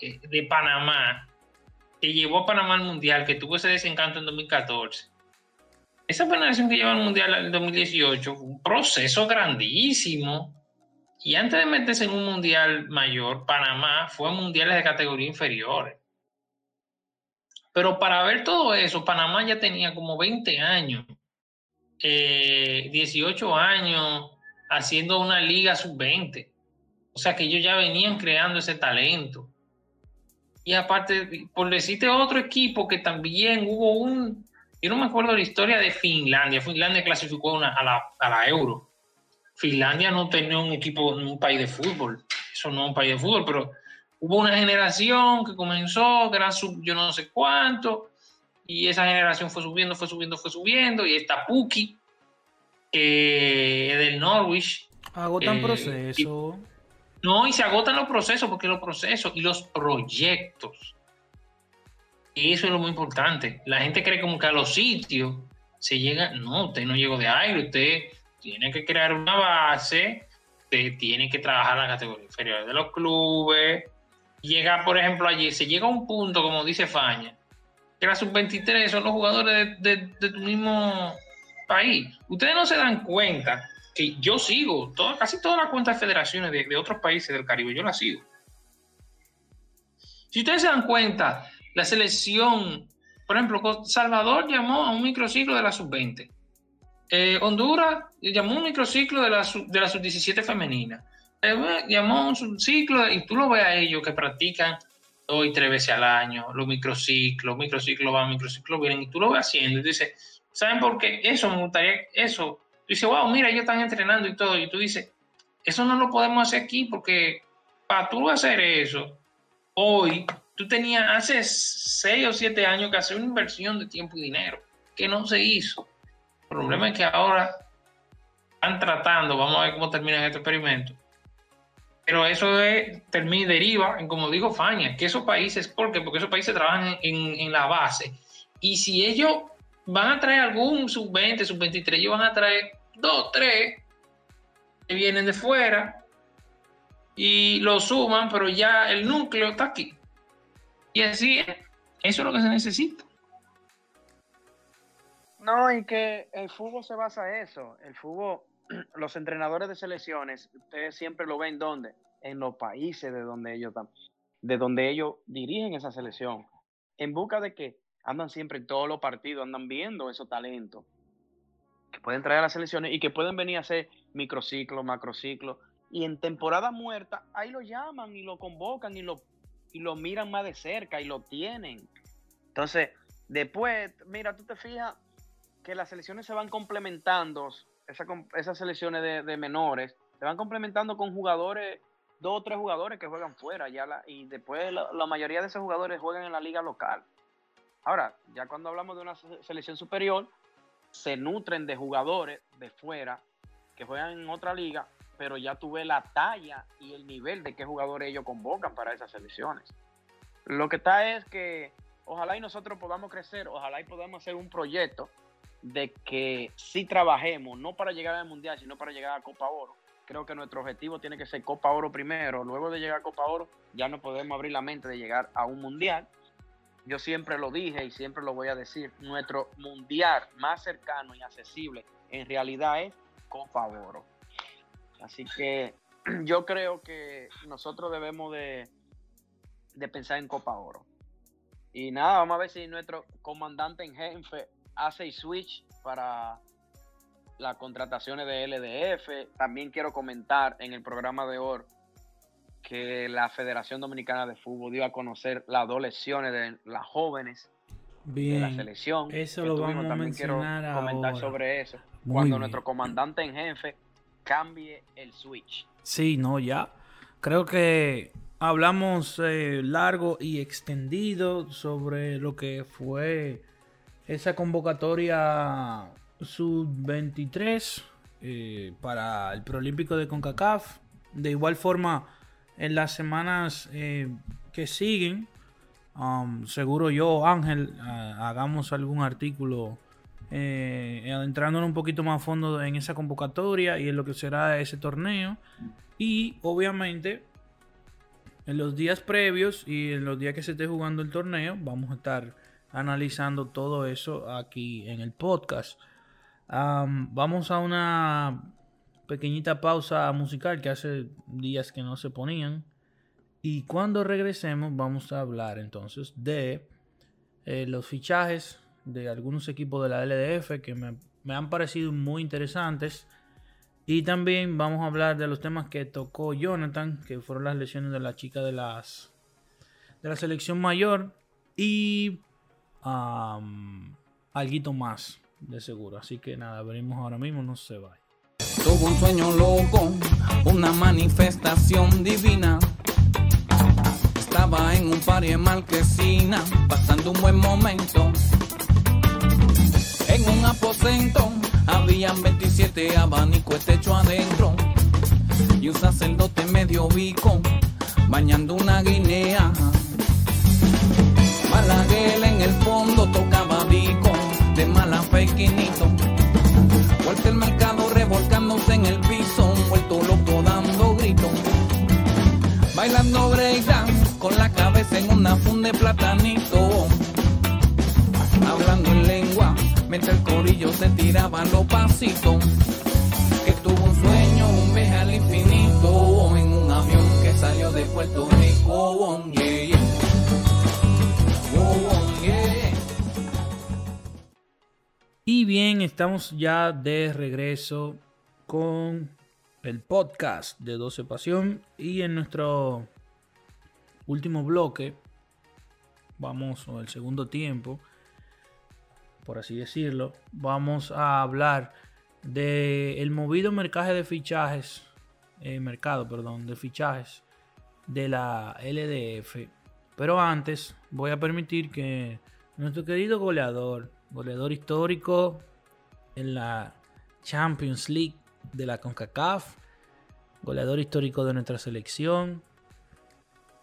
eh, de Panamá que llevó a Panamá al Mundial, que tuvo ese desencanto en 2014, esa generación que llevó al Mundial en 2018 fue un proceso grandísimo. Y antes de meterse en un Mundial mayor, Panamá fue a Mundiales de categoría inferiores. Pero para ver todo eso, Panamá ya tenía como 20 años, 18 eh, años, haciendo una liga sub-20. O sea que ellos ya venían creando ese talento. Y aparte, por decirte otro equipo que también hubo un, yo no me acuerdo la historia de Finlandia. Finlandia clasificó a, la, a la Euro. Finlandia no tenía un equipo, un país de fútbol. Eso no es un país de fútbol, pero hubo una generación que comenzó, que era sub yo no sé cuánto, y esa generación fue subiendo, fue subiendo, fue subiendo, y está Puki, que es del Norwich. Agotan eh, proceso. no, y se agotan los procesos, porque los procesos y los proyectos y eso es lo muy importante. La gente cree como que a los sitios se llega, no, usted no llegó de aire, usted tiene que crear una base, usted tiene que trabajar en la categoría inferior de los clubes. Llega, por ejemplo, allí, se llega a un punto, como dice Faña, que la sub-23 son los jugadores de, tu mismo país. Ustedes no se dan cuenta que yo sigo casi todas las cuentas de federaciones de, otros países del Caribe, yo las sigo. Si ustedes se dan cuenta, la selección, por ejemplo, Salvador llamó a un microciclo de la sub-20. Eh, Honduras llamó un microciclo de la, de la sub-17 femenina. Eh, llamó un ciclo, y tú lo ves a ellos que practican dos y tres veces al año, los microciclos, microciclos van, microciclos vienen, y tú lo ves haciendo, y dices, ¿saben por qué? Eso me gustaría, eso. Tú dices, wow, mira, ellos están entrenando y todo, y tú dices, eso no lo podemos hacer aquí porque para tú hacer eso, hoy tú tenías hace seis o siete años que hacer una inversión de tiempo y dinero, que no se hizo. El problema es que ahora están tratando, vamos a ver cómo termina este experimento. Pero eso es, termina, deriva en, como digo, Faña, que esos países, ¿por qué? Porque esos países trabajan en, en la base. Y si ellos van a traer algún sub-20, sub-23, ellos van a traer dos, tres que vienen de fuera y lo suman, pero ya el núcleo está aquí. Y así, eso es lo que se necesita. No, y que el fútbol se basa en eso. El fútbol, los entrenadores de selecciones, ustedes siempre lo ven donde, en los países de donde ellos están, de donde ellos dirigen esa selección. En busca de que andan siempre en todos los partidos, andan viendo esos talentos que pueden traer a las selecciones y que pueden venir a hacer microciclos, macrociclos. Y en temporada muerta, ahí lo llaman y lo convocan y lo y lo miran más de cerca y lo tienen. Entonces, después, mira, tú te fijas que las selecciones se van complementando, esas selecciones de, menores, se van complementando con jugadores, dos o tres jugadores que juegan fuera, y después la, mayoría de esos jugadores juegan en la liga local. Ahora, ya cuando hablamos de una selección superior, se nutren de jugadores de fuera que juegan en otra liga pero ya tuve la talla y el nivel de qué jugadores ellos convocan para esas selecciones. Lo que está es que ojalá y nosotros podamos crecer, ojalá y podamos hacer un proyecto de que si trabajemos, no para llegar al Mundial, sino para llegar a Copa Oro. Creo que nuestro objetivo tiene que ser Copa Oro primero. Luego de llegar a Copa Oro, ya no podemos abrir la mente de llegar a un Mundial. Yo siempre lo dije y siempre lo voy a decir, nuestro Mundial más cercano y accesible en realidad es Copa Oro. Así que yo creo que nosotros debemos de, pensar en Copa Oro. Y nada, vamos a ver si nuestro comandante en jefe hace el switch para las contrataciones de LDF. También quiero comentar en el programa de hoy que la Federación Dominicana de Fútbol dio a conocer las dos lesiones de las jóvenes de la selección. Eso lo vamos a También quiero comentar sobre eso. Cuando nuestro comandante en jefe cambie el switch. Sí, no, ya. Creo que hablamos eh, largo y extendido sobre lo que fue esa convocatoria sub-23 eh, para el Prolímpico de CONCACAF. De igual forma, en las semanas eh, que siguen, um, seguro yo, Ángel, hagamos algún artículo eh, adentrándonos un poquito más a fondo en esa convocatoria y en lo que será ese torneo. Y obviamente, en los días previos y en los días que se esté jugando el torneo, vamos a estar analizando todo eso aquí en el podcast. vamos a una pequeñita pausa musical que hace días que no se ponían. Y cuando regresemos vamos a hablar entonces de eh, los fichajes de algunos equipos de la LDF que me, han parecido muy interesantes Y también vamos a hablar de los temas que tocó Jonathan, que fueron las lesiones de la chica de las de la selección mayor y um, más de seguro. Así que nada, veremos ahora mismo, no se vaya. Tuvo un sueño loco, una manifestación divina. Estaba en un party en Marquesina, pasando un buen momento. En un aposento habían 27 abanicos, techo adentro. Y un sacerdote medio bico, bañando una guinea. Malaguel en el fondo tocaba bico, de mala. Vuelta en una funda de platanito. Hablando en lengua, mientras el corillo se tiraba los pasitos. Que tuvo un sueño, un viaje al infinito, en un avión que salió de Puerto Rico. Yeah, yeah. Y bien, estamos ya de regreso con el podcast de 12 Pasión. Y en nuestro último bloque, vamos, o el segundo tiempo, por así decirlo, vamos a hablar del el movido mercado de fichajes, eh, mercado, perdón, de fichajes de la LDF. Pero antes voy a permitir que nuestro querido goleador, goleador histórico en la Champions League de la CONCACAF, goleador histórico de nuestra selección,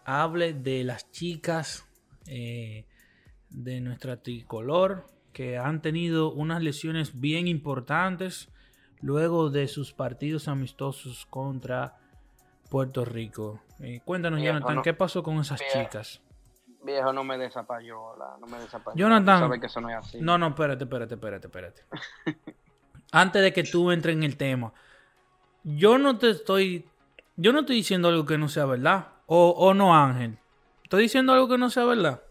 hable de las chicas eh, de nuestra tricolor que han tenido unas lesiones bien importantes luego de sus partidos amistosos contra Puerto Rico. Eh, cuéntanos, Viejo, Jonathan, no- ¿qué pasó con esas Viejo. chicas? Viejo, no me desapayola, no me desapayola. Jonathan. Sabes que eso no es así. No, no, espérate, espérate, espérate, espérate. Antes de que tú entres en el tema, yo no te estoy, yo no estoy diciendo algo que no sea verdad. O, o no, Ángel. Estoy diciendo algo que no sea verdad.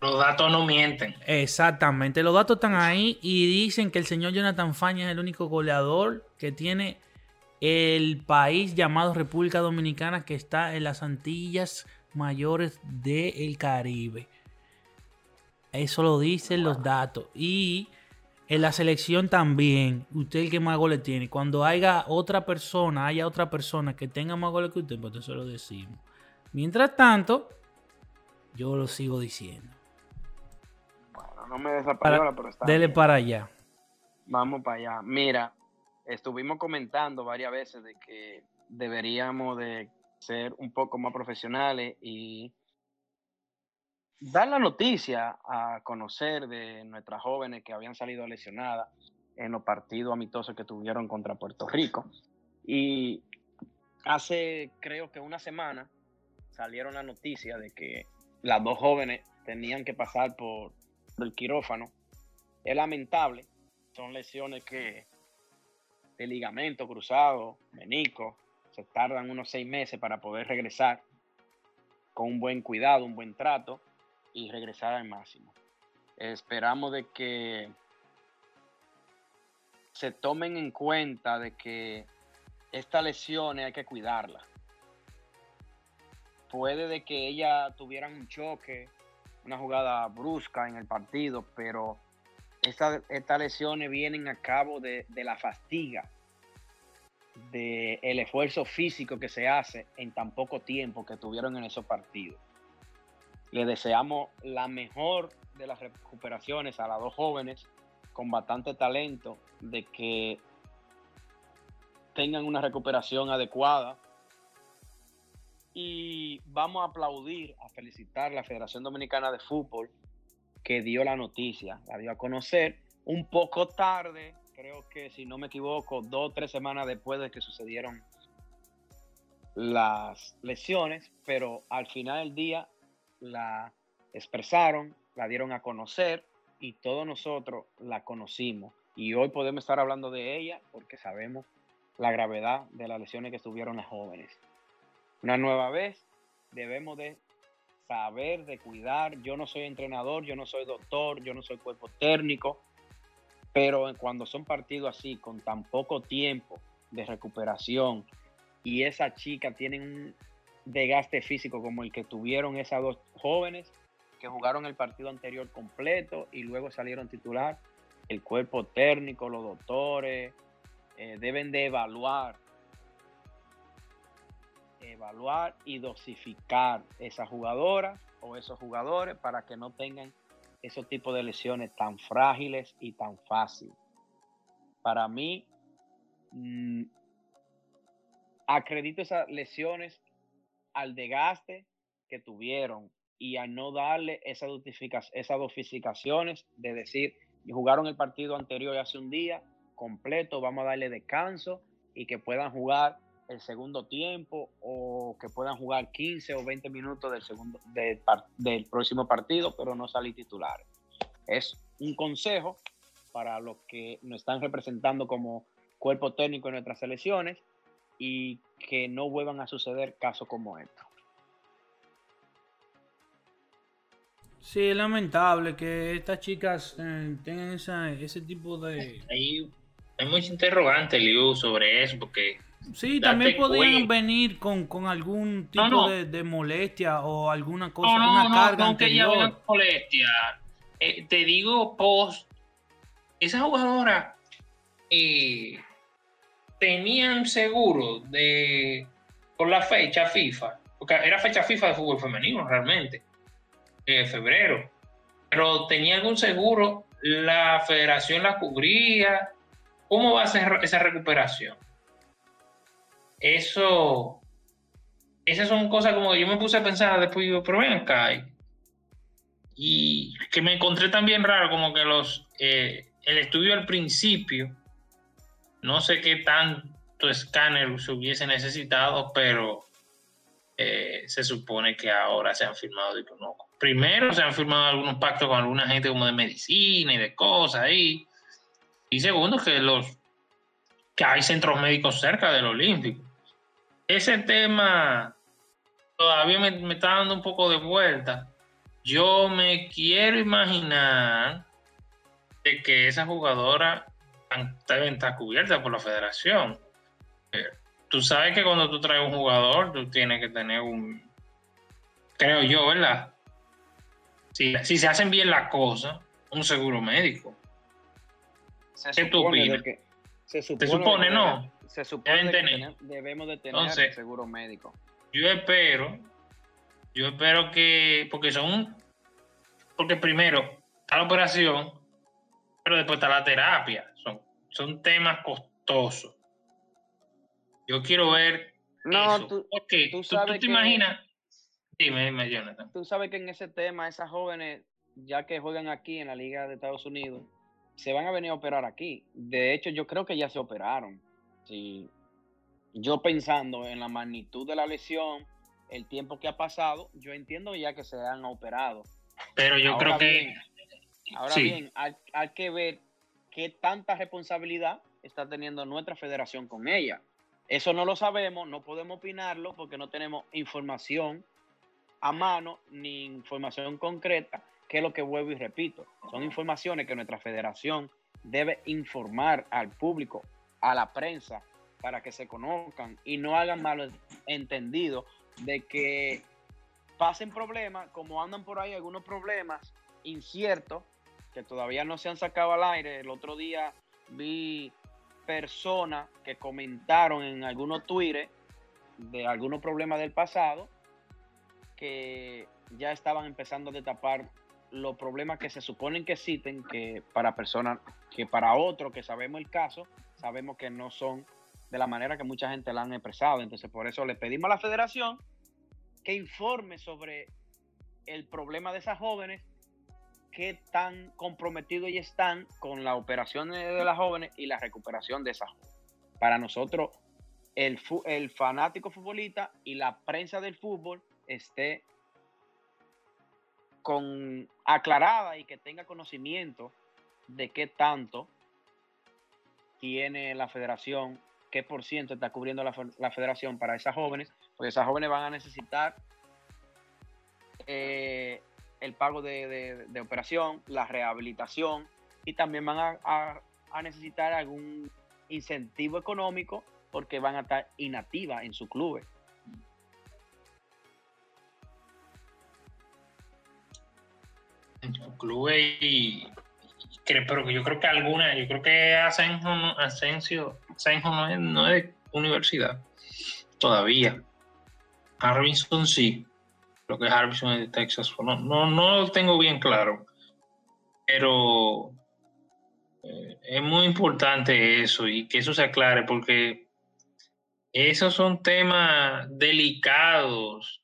Los datos no mienten. Exactamente, los datos están ahí y dicen que el señor Jonathan Faña es el único goleador que tiene el país llamado República Dominicana que está en las Antillas Mayores del Caribe. Eso lo dicen los datos. Y en la selección también, usted el que más goles tiene. Cuando haya otra persona, haya otra persona que tenga más goles que usted, pues eso lo decimos. Mientras tanto, yo lo sigo diciendo. Bueno, no me desapayola, Para- pero está Dele bien. para allá. Vamos para allá. Mira, estuvimos comentando varias veces de que deberíamos de ser un poco más profesionales y dar la noticia a conocer de nuestras jóvenes que habían salido lesionadas en los partidos amistosos que tuvieron contra Puerto Rico. Y hace creo que una semana salieron la noticia de que las dos jóvenes tenían que pasar por el quirófano. Es lamentable, son lesiones que de ligamento cruzado, menisco, se tardan unos seis meses para poder regresar con un buen cuidado, un buen trato y regresar al máximo. Esperamos de que se tomen en cuenta de que estas lesiones hay que cuidarlas. Puede de que ella tuvieran un choque, una jugada brusca en el partido, pero esta- estas lesiones vienen a cabo de, la fatiga, del el esfuerzo físico que se hace en tan poco tiempo que tuvieron en esos partidos. Le deseamos la mejor de las recuperaciones a las dos jóvenes con bastante talento, de que tengan una recuperación adecuada. Y vamos a aplaudir, a felicitar a la Federación Dominicana de Fútbol que dio la noticia, la dio a conocer un poco tarde, creo que si no me equivoco, dos o tres semanas después de que sucedieron las lesiones, pero al final del día la expresaron, la dieron a conocer y todos nosotros la conocimos. Y hoy podemos estar hablando de ella porque sabemos la gravedad de las lesiones que tuvieron las jóvenes. Una nueva vez, debemos de saber, de cuidar. Yo no soy entrenador, yo no soy doctor, yo no soy cuerpo técnico, Pero cuando son partidos así, con tan poco tiempo de recuperación, y esa chica tiene un desgaste físico como el que tuvieron esas dos jóvenes que jugaron el partido anterior completo y luego salieron titular, el cuerpo técnico, los doctores, eh, deben de evaluar, evaluar y dosificar esas jugadoras o esos jugadores para que no tengan esos tipos de lesiones tan frágiles y tan fáciles. Para mí, mm, acredito esas lesiones al desgaste que tuvieron y a no darle esas, esas dosificaciones de decir, jugaron el partido anterior hace un día completo, vamos a darle descanso y que puedan jugar el segundo tiempo o que puedan jugar 15 o 20 minutos del, segundo, del, próximo partido, pero no salir titulares. Es un consejo para los que nos están representando como cuerpo técnico en nuestras selecciones y que no vuelvan a suceder casos como estos. Sí, es lamentable que estas chicas eh, tengan ese tipo de... Hay, hay mucho interrogante, Liu, sobre eso, porque Sí, también podrían venir con, algún tipo De, molestia o alguna cosa, una carga anterior. molestia. Eh, te digo, post, esa jugadora eh, tenían seguro de por la fecha FIFA, porque era fecha FIFA de fútbol femenino realmente, en febrero, pero tenía algún seguro, la federación la cubría. ¿Cómo va a ser esa recuperación? eso, esas son cosas como que yo me puse a pensar después, digo, pero ven acá. Y que me encontré también raro, como que los, eh, el estudio al principio, no sé qué tanto escáner se hubiese necesitado, pero eh, se supone que ahora se han firmado, no. Primero se han firmado algunos pactos con alguna gente como de medicina y de cosas ahí. Y segundo, que los que hay centros médicos cerca del Olímpico ese tema todavía me, está dando un poco de vuelta. Yo me quiero imaginar de que esa jugadora deben estar cubierta por la federación. Eh, tú sabes que cuando tú traes un jugador, tú tienes que tener un, creo yo, ¿verdad? Si, se hacen bien las cosas, un seguro médico. ¿Qué tú opinas? se supone, ¿no? se supone que debemos de tener seguro médico. Yo espero, yo espero que, porque son, porque primero está la operación, pero después está la terapia, son, son temas costosos. Yo quiero ver no, Tú, tú, sabes te imaginas, dime, dime, Jonathan. Tú sabes que en ese tema, esas jóvenes, ya que juegan aquí en la Liga de Estados Unidos, se van a venir a operar aquí. De hecho, yo creo que ya se operaron. Sí. Yo pensando en la magnitud de la lesión, el tiempo que ha pasado, yo entiendo ya que se han operado. Pero yo creo que... ahora bien, hay, que ver qué tanta responsabilidad está teniendo nuestra federación con ella. Eso no lo sabemos, no podemos opinarlo porque no tenemos información a mano ni información concreta, que es lo que vuelvo y repito. Son informaciones que nuestra federación debe informar al público a la prensa para que se conozcan y no hagan mal entendido de que pasen problemas, como andan por ahí algunos problemas inciertos que todavía no se han sacado al aire. El otro día vi personas que comentaron en algunos twitters de algunos problemas del pasado que ya estaban empezando a destapar los problemas que se suponen que existen, que para personas, que para otros que sabemos el caso, sabemos que no son de la manera que mucha gente la han expresado. Entonces, por eso le pedimos a la federación que informe sobre el problema de esas jóvenes, qué tan comprometidos ya están con la operación de las jóvenes y la recuperación de esas jóvenes. Para nosotros, el, el fanático futbolista y la prensa del fútbol esté con aclarada y que tenga conocimiento de qué tanto tiene la federación, qué por ciento está cubriendo la, federación para esas jóvenes, porque esas jóvenes van a necesitar eh, el pago de, operación, la rehabilitación, y también van a, necesitar algún incentivo económico porque van a estar inactivas en su club. En su club y, pero yo creo que alguna, yo creo que Asensio, Asensio, no, es, no es de universidad todavía. Harbinson sí, lo que es Harbinson es de Texas. No, no, no lo tengo bien claro, pero eh, es muy importante eso y que eso se aclare porque esos son temas delicados.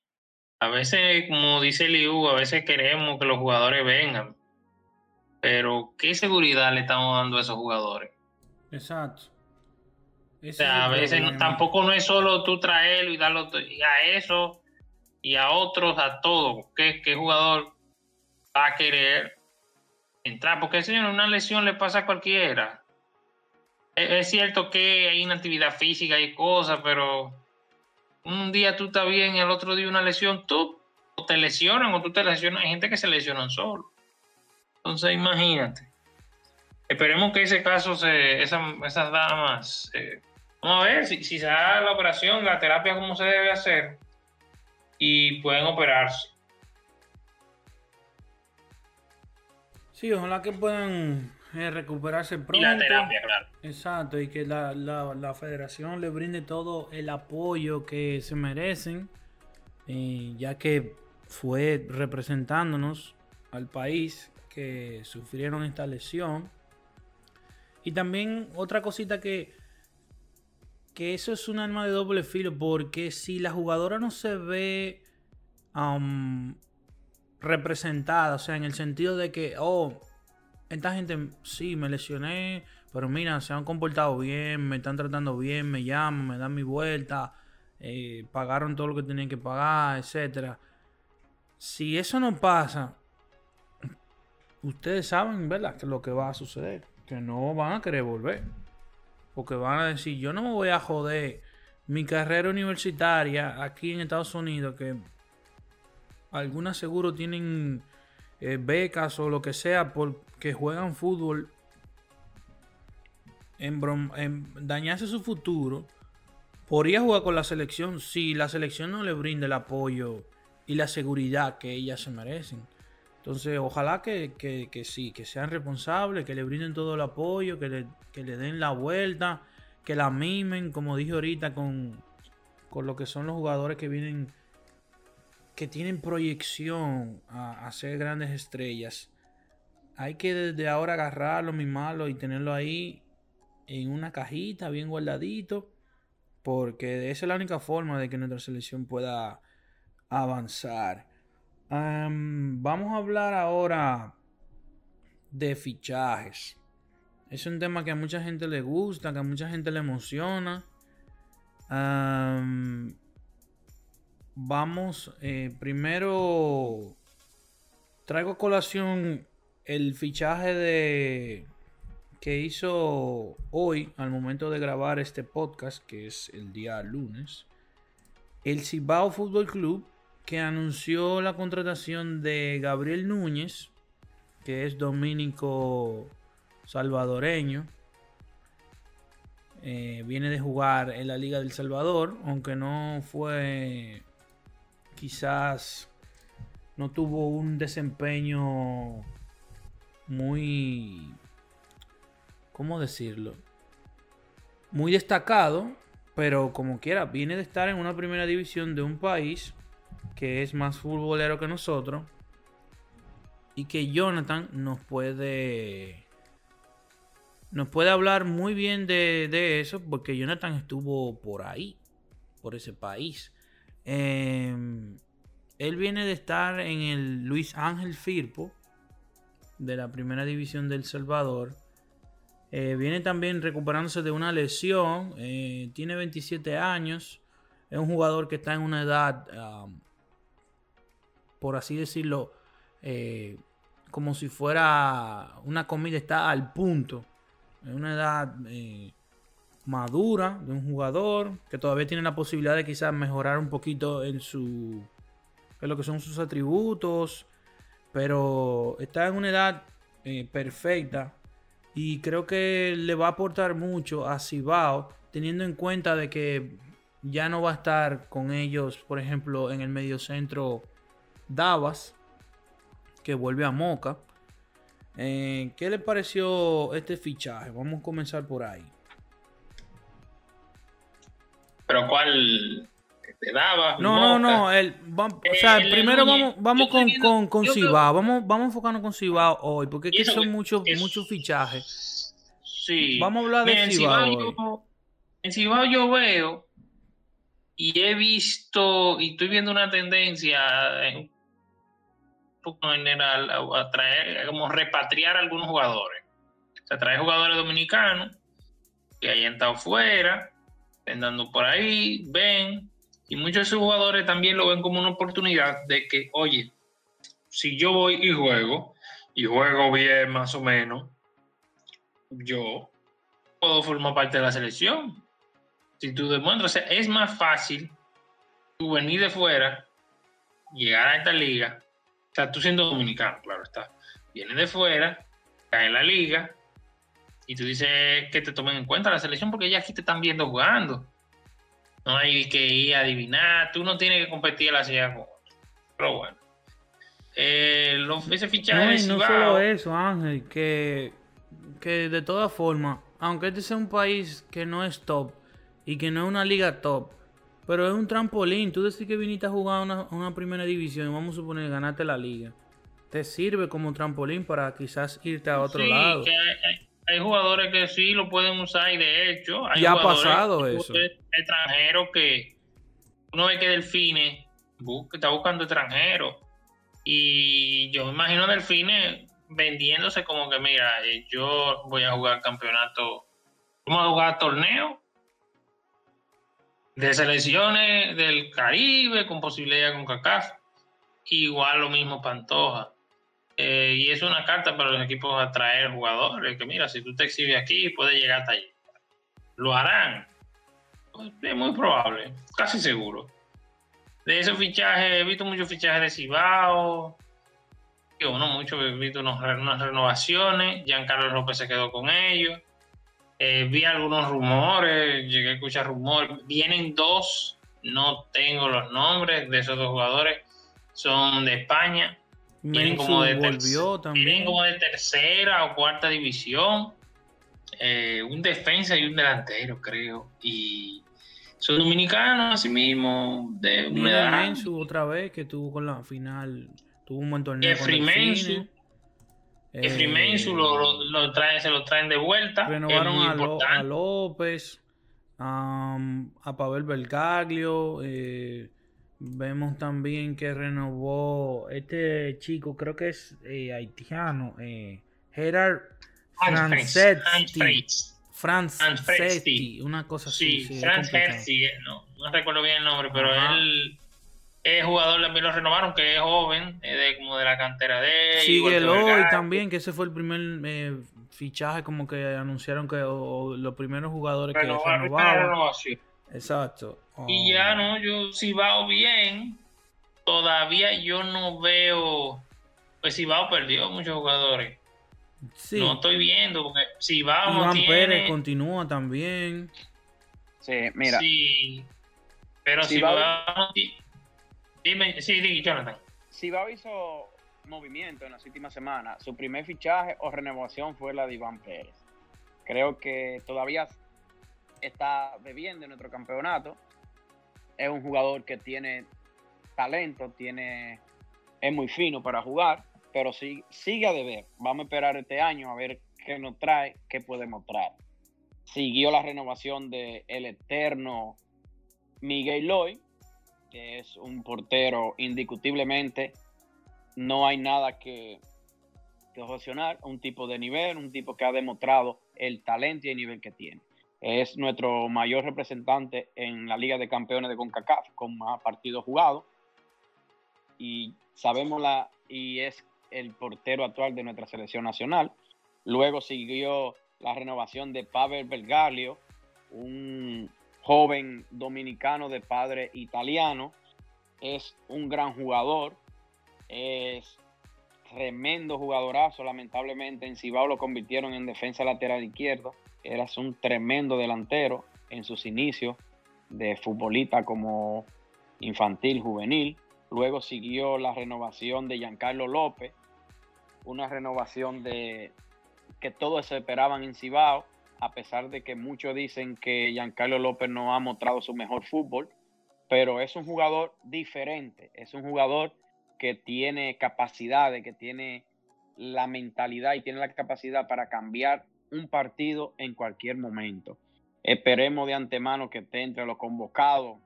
A veces, como dice Liu, a veces queremos que los jugadores vengan, pero ¿qué seguridad le estamos dando a esos jugadores? Exacto. o sea, a veces tampoco no es solo tú traerlo y darlo a eso y a otros, a todos. ¿Qué, qué jugador va a querer entrar? Porque señor, una lesión le pasa a cualquiera. Es, cierto que hay inactividad física y cosas, pero un día tú estás bien y el otro día una lesión, tú te lesionan o tú te lesionas. Hay gente que se lesionan solo. Entonces, imagínate. Esperemos que ese caso, se, esas damas, eh, vamos a ver si, se da la operación, la terapia como se debe hacer y pueden operarse. Sí, ojalá que puedan eh, recuperarse pronto. Y la terapia, claro. Exacto, y que la, la, federación le brinde todo el apoyo que se merecen, eh, ya que fue representándonos al país que sufrieron esta lesión. Y también otra cosita que, que eso es un arma de doble filo, porque si la jugadora no se ve um, representada, o sea, en el sentido de que, oh, esta gente sí me lesioné, pero mira, se han comportado bien, me están tratando bien, me llaman, me dan mi vuelta, eh, pagaron todo lo que tenían que pagar, etcétera. Si eso no pasa, ustedes saben, ¿verdad? Que lo que va a suceder. Que no van a querer volver. Porque van a decir, yo no me voy a joder mi carrera universitaria aquí en Estados Unidos, que algunas seguro tienen eh, becas o lo que sea porque juegan fútbol, en, en dañarse su futuro, por ir a jugar con la selección si la selección no le brinda el apoyo y la seguridad que ellas se merecen. Entonces, ojalá que, sí, que sean responsables, que le brinden todo el apoyo, que le, den la vuelta, que la mimen, como dije ahorita, con, con lo que son los jugadores que vienen, que tienen proyección a, a ser grandes estrellas. Hay que desde ahora agarrarlo, mimarlo y tenerlo ahí en una cajita, bien guardadito, porque esa es la única forma de que nuestra selección pueda avanzar vamos a hablar ahora de fichajes. Es un tema que a mucha gente le gusta, que a mucha gente le emociona. vamos, eh, primero traigo a colación el fichaje de que hizo hoy al momento de grabar este podcast, que es el día lunes, el Cibao Fútbol Club que anunció la contratación de Gabriel Núñez, que es dominico salvadoreño. Eh, viene de jugar en la Liga del Salvador, aunque no fue quizás no tuvo un desempeño muy ¿cómo decirlo? muy destacado, pero como quiera, viene de estar en una primera división de un país que es más futbolero que nosotros. Y que Jonathan nos puede. Nos puede hablar muy bien de, eso. Porque Jonathan estuvo por ahí. Por ese país. Em, él viene de estar en el Luis Ángel Firpo. De la primera división del Salvador. Eh, viene también recuperándose de una lesión. Eh, tiene 27 años. Es un jugador que está en una edad por así decirlo, eh, como si fuera una comida, está al punto. En una edad eh, madura de un jugador que todavía tiene la posibilidad de quizás mejorar un poquito en su en lo que son sus atributos, pero está en una edad eh, perfecta Y creo que le va a aportar mucho a Cibao, teniendo en cuenta de que ya no va a estar con ellos, por ejemplo, en el mediocentro Davas, que vuelve a Moca. Eh, ¿Qué le pareció este fichaje? Vamos a comenzar por ahí. Pero ¿cuál te daba? No, no, no. El, o sea, primero vamos, vamos con, con, con Cibao. Vamos, vamos a enfocarnos con Cibao hoy, porque aquí son muchos, muchos fichajes. Sí. Vamos a hablar de Cibao. en Cibao yo veo y he visto y estoy viendo una tendencia en poco general a, traer, como repatriar a algunos jugadores. O sea, traer jugadores dominicanos que hayan estado fuera, andando por ahí, ven, y muchos de esos jugadores también lo ven como una oportunidad de que, oye, si yo voy y juego, y juego bien más o menos, yo puedo formar parte de la selección. Si tú demuestras, es más fácil tú venir de fuera, llegar a esta liga, o sea, tú siendo dominicano, claro está, vienes de fuera, cae en la liga, y tú dices que te tomen en cuenta la selección porque ya aquí te están viendo jugando. No hay que ir a adivinar, tú no tienes que competir en la ciudad con otro. Pero bueno. Eh, ese fichaje no, no solo eso, Ángel, que, que de todas formas, aunque este sea un país que no es top y que no es una liga top, pero es un trampolín. Tú decís que viniste a jugar una, una primera división y vamos a suponer ganaste la liga. Te sirve como trampolín para quizás irte a otro lado. Que hay, jugadores que sí lo pueden usar y de hecho hay ya ha pasado eso. Extranjeros que uno ve que Delfine está buscando extranjeros y yo me imagino Delfine vendiéndose como que mira, eh, yo voy a jugar campeonato, vamos a jugar torneo de selecciones del Caribe con posibilidad con CACAF. Igual lo mismo Pantoja. Eh, y es una carta para los equipos atraer jugadores. Que mira, si tú te exhibes aquí, puedes llegar hasta allí. Lo harán. Pues, es muy probable, casi seguro. De esos fichajes, he visto muchos fichajes de Cibao. Yo no mucho, he visto unas renovaciones. Giancarlo López se quedó con ellos. Eh, vi algunos rumores, llegué a escuchar rumores. Vienen dos, no tengo los nombres de esos dos jugadores. Son de España. Vienen como de, vienen como de tercera o cuarta división. Eh, un defensa y un delantero, creo. Y son dominicanos, así mismo. De Mensu otra vez, que tuvo con la final. Tuvo un buen torneo. Con eh, lo, lo, traen, se lo traen de vuelta. Renovaron a, López, a Pavel Belgaglio. Eh, vemos también que renovó este chico, creo que es eh, haitiano, eh, Gerard Francetti. una cosa así. Sí, sí no, no recuerdo bien el nombre, pero él es jugador también lo renovaron, que es joven, es de, como de la cantera de Sigue hoy también, que ese fue el primer eh, fichaje como que anunciaron que los primeros jugadores que renovaron. Exacto. Y ya oh. no, yo si va bien, todavía yo no veo, pues si va perdió muchos jugadores. Sí. No estoy viendo, porque si va Iván Pérez continúa también. Sí, mira. Sí, pero si, va Dime, sí, Jonathan. Cibao hizo movimiento en las últimas semanas. Su primer fichaje o renovación fue la de Iván Pérez. Creo que todavía está bebiendo en nuestro campeonato. Es un jugador que tiene talento, tiene, es muy fino para jugar, pero sí, sigue a deber. Vamos a esperar este año a ver qué nos trae, qué puede mostrar. Siguió la renovación de el eterno Miguel Loy, que es un portero indiscutiblemente. No hay nada que, que un tipo de nivel, un tipo que ha demostrado el talento y el nivel que tiene. Es nuestro mayor representante en la Liga de Campeones de CONCACAF, con más partidos jugados. Y sabemos la, y es el portero actual de nuestra selección nacional. Luego siguió la renovación de Pavel Belgalio, un joven dominicano de padre italiano, es un gran jugador, es, tremendo jugadorazo. Lamentablemente en Cibao lo convirtieron en defensa lateral izquierdo. Era un tremendo delantero en sus inicios de futbolista como infantil, juvenil. Luego siguió la renovación de Giancarlo López, una renovación de que todos esperaban en Cibao, a pesar de que muchos dicen que Giancarlo López no ha mostrado su mejor fútbol, pero es un jugador diferente, es un jugador que tiene capacidades, que tiene la mentalidad y tiene la capacidad para cambiar un partido en cualquier momento. Esperemos de antemano que esté entre los convocados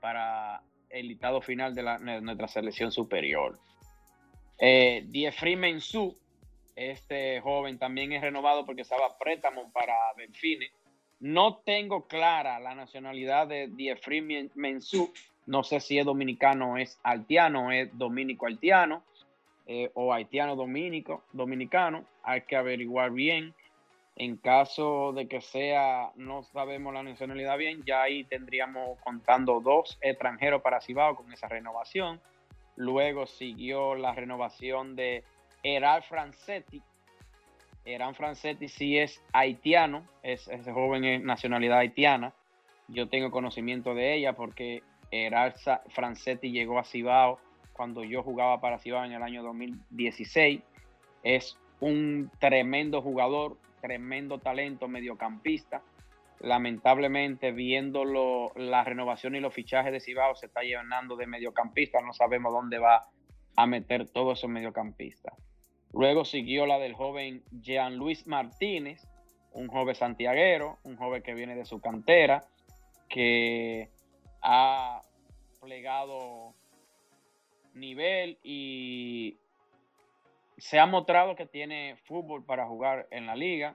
para el listado final de, nuestra selección superior. Eh, Diefri este joven también es renovado porque estaba préstamo para Benfine. No tengo clara la nacionalidad de Diefri Mensú. No sé si es dominicano o es haitiano, es dominico haitiano eh, o haitiano dominico, dominicano. Hay que averiguar bien. En caso de que sea, no sabemos la nacionalidad bien, ya ahí tendríamos contando dos extranjeros para Cibao con esa renovación. Luego siguió la renovación de Eral Francetti. Eral Francetti sí es haitiano, es, joven es nacionalidad haitiana. Yo tengo conocimiento de ella porque Eral Francetti llegó a Cibao cuando yo jugaba para Cibao en el año 2016. Es un tremendo jugador, tremendo talento mediocampista. Lamentablemente, viendo la renovación y los fichajes de Cibao, se está llenando de mediocampistas. No sabemos dónde va a meter todos esos mediocampistas. Luego siguió la del joven Jean Luis Martínez, un joven santiaguero, un joven que viene de su cantera, que ha plegado nivel y se ha mostrado que tiene fútbol para jugar en la liga.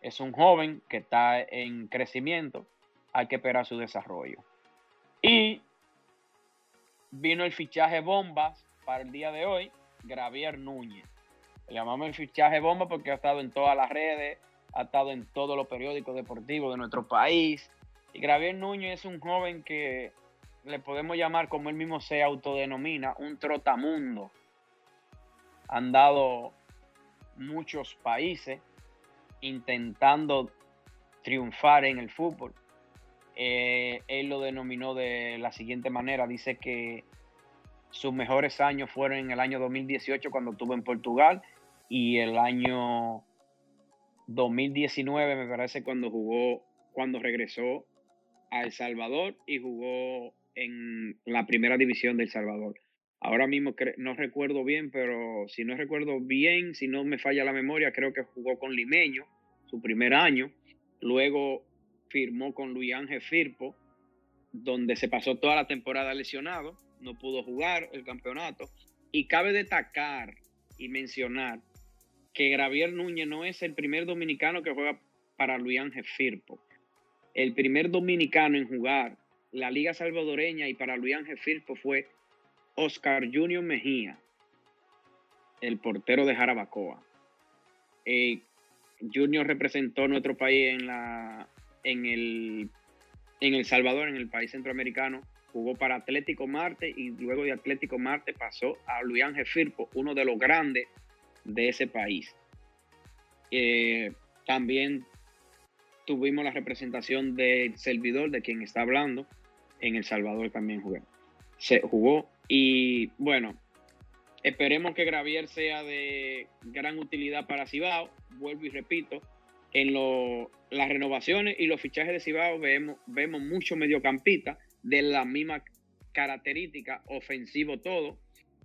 Es un joven que está en crecimiento. Hay que esperar su desarrollo. Y vino el fichaje bombas para el día de hoy, Gravier Núñez. Llamamos el fichaje bomba porque ha estado en todas las redes, ha estado en todos los periódicos deportivos de nuestro país. Y Gravier Núñez es un joven que le podemos llamar, como él mismo se autodenomina, un trotamundo han dado muchos países intentando triunfar en el fútbol. Eh, él lo denominó de la siguiente manera, dice que sus mejores años fueron en el año 2018 cuando estuvo en Portugal y el año 2019 me parece cuando jugó, cuando regresó a El Salvador y jugó en la primera división de El Salvador. Ahora mismo no recuerdo bien, pero si no recuerdo bien, si no me falla la memoria, creo que jugó con Limeño su primer año. Luego firmó con Luis Ángel Firpo, donde se pasó toda la temporada lesionado, no pudo jugar el campeonato. Y cabe destacar y mencionar que Gravier Núñez no es el primer dominicano que juega para Luis Ángel Firpo. El primer dominicano en jugar la Liga Salvadoreña y para Luis Ángel Firpo fue Oscar Junior Mejía, el portero de Jarabacoa. Eh, Junior representó nuestro país en, la, en, el, en El Salvador, en el país centroamericano. Jugó para Atlético Marte y luego de Atlético Marte pasó a Luis Ángel Firpo, uno de los grandes de ese país. Eh, también tuvimos la representación del servidor de quien está hablando. En El Salvador también. Se jugó y bueno, esperemos que Gravier sea de gran utilidad para Cibao. Vuelvo y repito, en las renovaciones y los fichajes de Cibao vemos, vemos muchos mediocampistas de la misma característica, ofensivo todo.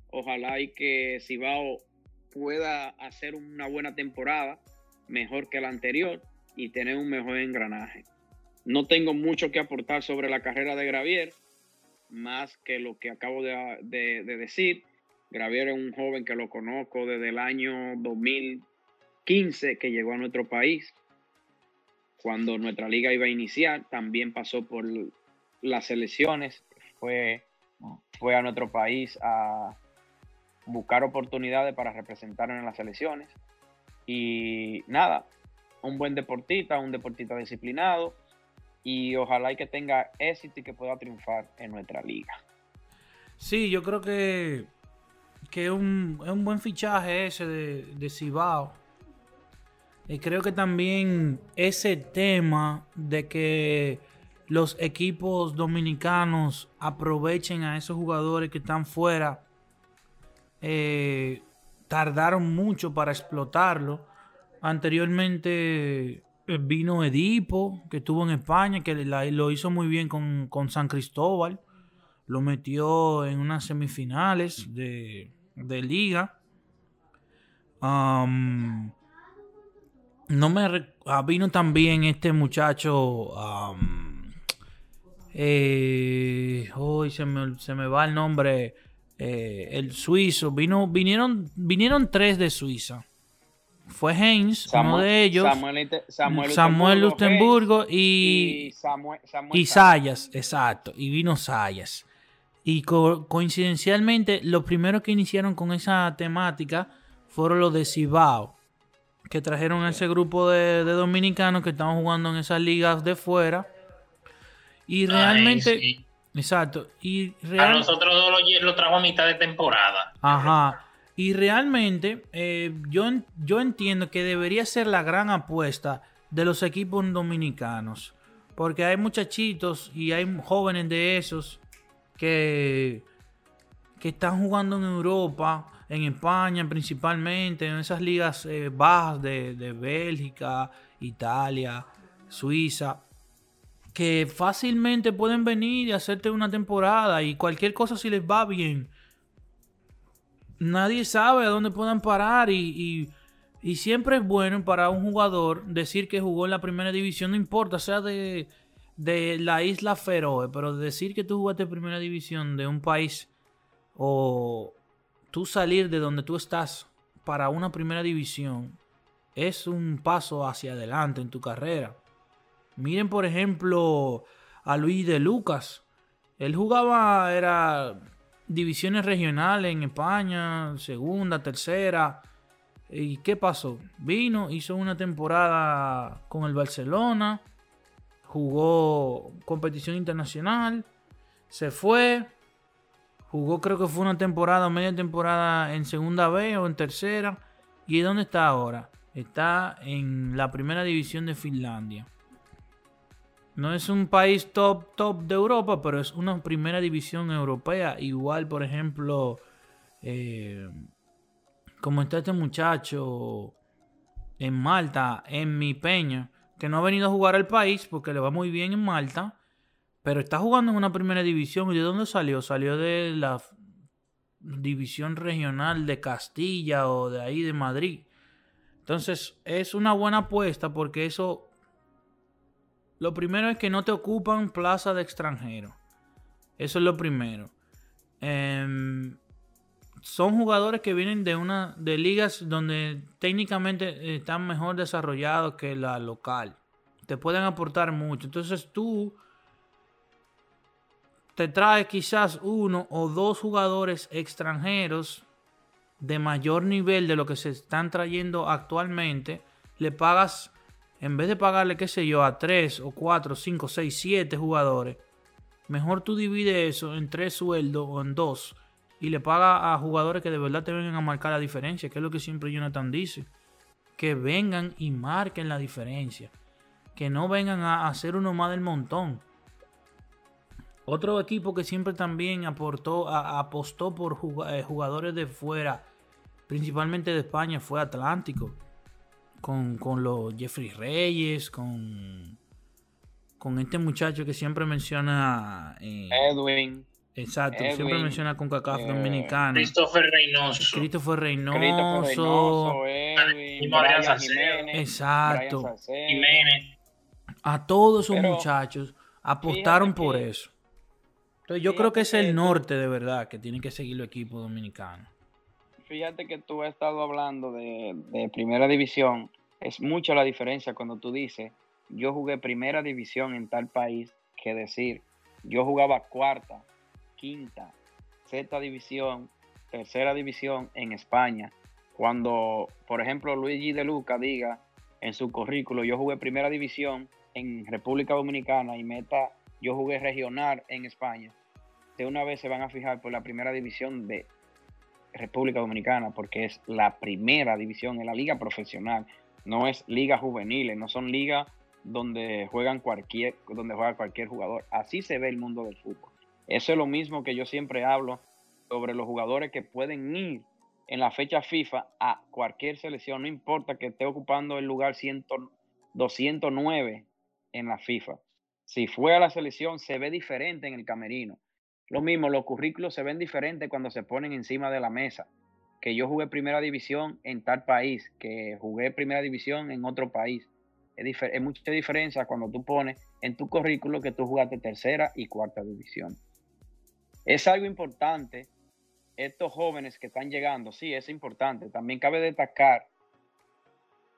Ojalá y que Cibao pueda hacer una buena temporada, mejor que la anterior, y tener un mejor engranaje. No tengo mucho que aportar sobre la carrera de Gravier más que lo que acabo de, decir. Gravier es un joven que lo conozco desde el año 2015 que llegó a nuestro país. Cuando nuestra liga iba a iniciar, también pasó por las elecciones, fue, fue a nuestro país a buscar oportunidades para representarnos en las elecciones. Y nada, un buen deportista, un deportista disciplinado, y ojalá y que tenga éxito y que pueda triunfar en nuestra liga. Sí, yo creo que que un, es un buen fichaje ese de, de Cibao. Y creo que también ese tema de que los equipos dominicanos aprovechen a esos jugadores que están fuera, eh, tardaron mucho para explotarlo. Anteriormente eh, vino Edipo, que estuvo en España, que lo hizo muy bien con, con San Cristóbal. Lo metió en unas semifinales de, de liga. No me ah, vino también este muchacho. eh, hoy se me, se me va el nombre. Eh, el suizo. Vino, vinieron, vinieron tres de Suiza. Fue Heinz, uno de ellos. Samuel, Samuel, Samuel Luxemburgo y, y Samuel, Samuel y Sayas, exacto. Y vino Sayas. Y co- coincidencialmente, los primeros que iniciaron con esa temática fueron los de Cibao, que trajeron a ese grupo de, de dominicanos que estaban jugando en esas ligas de fuera. Y realmente, Ay, sí. Exacto. Y A real- nosotros dos lo, lo trajo a mitad de temporada. Ajá. Y realmente eh, yo, yo entiendo que debería ser la gran apuesta de los equipos dominicanos. Porque hay muchachitos y hay jóvenes de esos que, que están jugando en Europa, en España principalmente, en esas ligas eh, bajas de, de Bélgica, Italia, Suiza que fácilmente pueden venir y hacerte una temporada y cualquier cosa si les va bien nadie sabe a dónde puedan parar y, y- siempre es bueno para un jugador decir que jugó en la primera división, no importa, sea de, de la isla Feroe, pero decir que tú jugaste en primera división de un país o tú salir de donde tú estás para una primera división es un paso hacia adelante en tu carrera. Miren, por ejemplo, a Luis de Lucas. Él jugaba, era divisiones regionales en España, segunda, tercera. ¿Y qué pasó? Vino, hizo una temporada con el Barcelona, jugó competición internacional, se fue, jugó creo que fue una temporada, media temporada en segunda B o en tercera. ¿Y dónde está ahora? Está en la primera división de Finlandia. No es un país top, top de Europa, pero es una primera división europea. Igual, por ejemplo, eh, como está este muchacho en Malta, en mi Peña, que no ha venido a jugar al país porque le va muy bien en Malta, pero está jugando en una primera división. ¿Y de dónde salió? Salió de la división regional de Castilla o de ahí de Madrid. Entonces es una buena apuesta porque eso lo primero es que no te ocupan plaza de extranjero. Eso es lo primero. Em, son jugadores que vienen de una de ligas donde técnicamente están mejor desarrollados que la local. Te pueden aportar mucho. Entonces tú te traes quizás uno o dos jugadores extranjeros de mayor nivel de lo que se están trayendo actualmente. Le pagas en vez de pagarle, qué sé yo, a 3 o 4, 5, 6, 7 jugadores, mejor tú divides eso en 3 sueldos o en 2 y le pagas a jugadores que de verdad te vengan a marcar la diferencia, que es lo que siempre Jonathan dice. Que vengan y marquen la diferencia. Que no vengan a hacer uno más del montón. Otro equipo que siempre también aportó, apostó por eh, jugadores de fuera, principalmente de España, fue Atlántico con, con los Jeffrey Reyes, con, con este muchacho que siempre menciona. eh, Edwin. exacto, que siempre menciona con CACAF eh, Dominicana. Christopher Reynoso. Christopher Reynoso. Christopher Reynoso, Edwin, Brian. Jiménez. Exacto. Brian. Jiménez. A todos esos Pero, muchachos apostaron por que- eso. Entonces yo creo que es el norte de verdad que tienen que seguir los equipos dominicanos. Fíjate que tú has estado hablando de, primera división. Es mucha la diferencia cuando tú dices, yo jugué primera división en tal país, que decir, yo jugaba cuarta, quinta, sexta división, tercera división en España. Cuando, por ejemplo, Luigi de Luca diga en su currículo, yo jugué primera división en República Dominicana y meta, yo jugué regional en España, de una vez se van a fijar por la primera división de República Dominicana porque es la primera división en la liga profesional, no es liga juveniles, no son ligas donde juegan cualquier, donde juega cualquier jugador. Así se ve el mundo del fútbol. Eso es lo mismo que yo siempre hablo sobre los jugadores que pueden ir en la fecha FIFA a cualquier selección, no importa que esté ocupando el lugar 100, 209 en la FIFA. Si fue a la selección, se ve diferente en el camerino. Lo mismo, los currículos se ven diferentes cuando se ponen encima de la mesa. Que yo jugué primera división en tal país, que jugué primera división en otro país. Es, es mucha diferencia cuando tú pones en tu currículo que tú jugaste tercera y cuarta división. Es algo importante. Estos jóvenes que están llegando, sí, es importante. También cabe destacar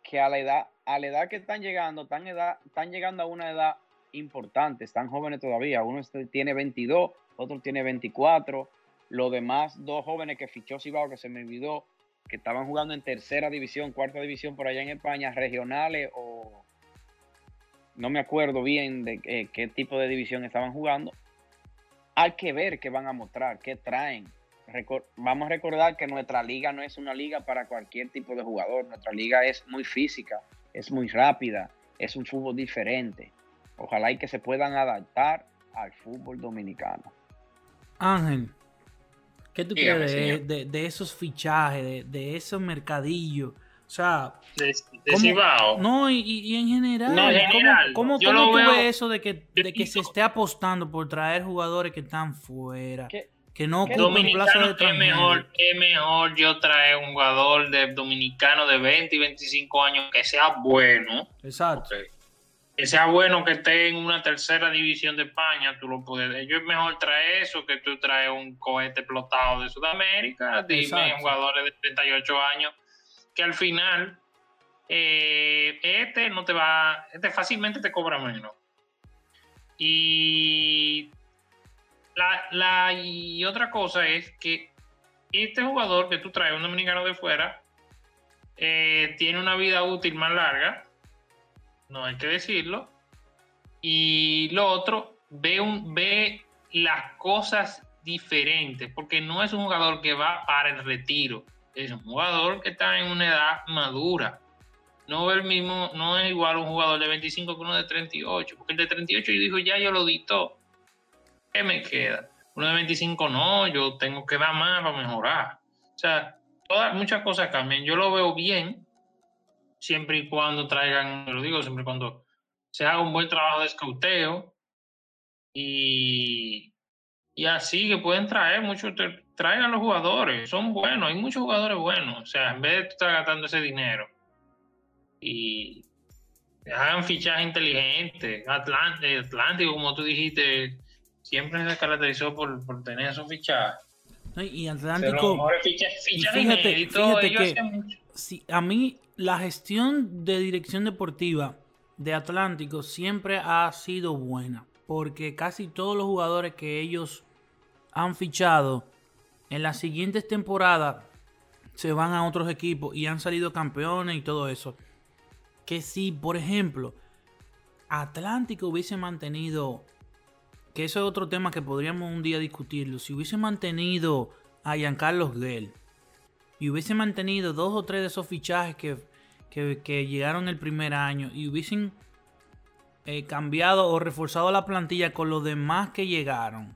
que a la edad, a la edad que están llegando, están, edad, están llegando a una edad importante, están jóvenes todavía. Uno tiene 22, otro tiene 24. Los demás dos jóvenes que fichó Cibao, que se me olvidó, que estaban jugando en tercera división, cuarta división por allá en España, regionales o no me acuerdo bien de qué, qué tipo de división estaban jugando. Hay que ver qué van a mostrar, qué traen. Vamos a recordar que nuestra liga no es una liga para cualquier tipo de jugador. Nuestra liga es muy física, es muy rápida, es un fútbol diferente. Ojalá y que se puedan adaptar al fútbol dominicano. Ángel, ¿qué tú crees de, de, de, esos fichajes, de, de esos mercadillos? O sea, de, ¿cómo, no, y, y, en general, no, en general ¿cómo, cómo, cómo tú veo, ves eso de que, de que se esté apostando por traer jugadores que están fuera? ¿Qué? Que no ocupen plazo de es mejor, es mejor yo traer un jugador de dominicano de 20 y 25 años que sea bueno. Exacto. Okay. Que sea bueno que esté en una tercera división de España, tú lo puedes. Yo es mejor traer eso que tú traes un cohete explotado de Sudamérica. Dime, jugadores de 38 años que al final eh, este no te va, este fácilmente te cobra menos. Y la, la, y otra cosa es que este jugador que tú traes, un dominicano de fuera, eh, tiene una vida útil más larga, no hay que decirlo. Y lo otro, ve, un, ve las cosas diferentes, porque no es un jugador que va para el retiro es un jugador que está en una edad madura. No el mismo, no es igual un jugador de 25 que uno de 38, porque el de 38 yo dijo, ya yo lo dictó. ¿Qué me queda? Uno de 25 no, yo tengo que dar más para mejorar. O sea, todas, muchas cosas cambian. Yo lo veo bien, siempre y cuando traigan, lo digo, siempre y cuando se haga un buen trabajo de escauteo y, y así que pueden traer muchos traigan los jugadores, son buenos, hay muchos jugadores buenos. O sea, en vez de estar gastando ese dinero y hagan fichaje inteligente, Atlántico, Atlántico, como tú dijiste, siempre se caracterizó por, por tener esos fichajes. y Atlántico. Fichajes, fichajes y fíjate, fíjate que si, a mí la gestión de dirección deportiva de Atlántico siempre ha sido buena, porque casi todos los jugadores que ellos han fichado en las siguientes temporadas se van a otros equipos y han salido campeones y todo eso. Que si, por ejemplo, Atlántico hubiese mantenido, que eso es otro tema que podríamos un día discutirlo, si hubiese mantenido a Giancarlo Gell y hubiese mantenido dos o tres de esos fichajes que, que, que llegaron el primer año y hubiesen eh, cambiado o reforzado la plantilla con los demás que llegaron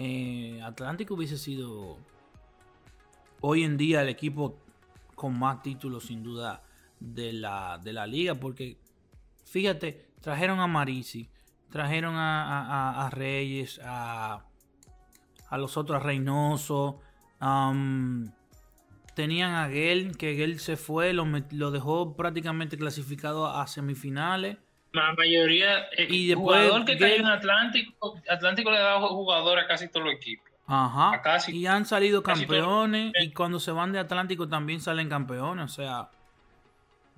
eh, Atlántico hubiese sido hoy en día el equipo con más títulos sin duda de la, de la liga. Porque fíjate, trajeron a Marisi, trajeron a, a, Reyes, a, a, los otros, a Reynoso. Tenían a Gel, que Gel se fue, lo, lo dejó prácticamente clasificado a semifinales. La mayoría, eh, y después, jugador que cayó en Atlántico, Atlántico le dado jugador a casi todos los equipos. Ajá. Casi, y han salido campeones. Y cuando se van de Atlántico también salen campeones. O sea.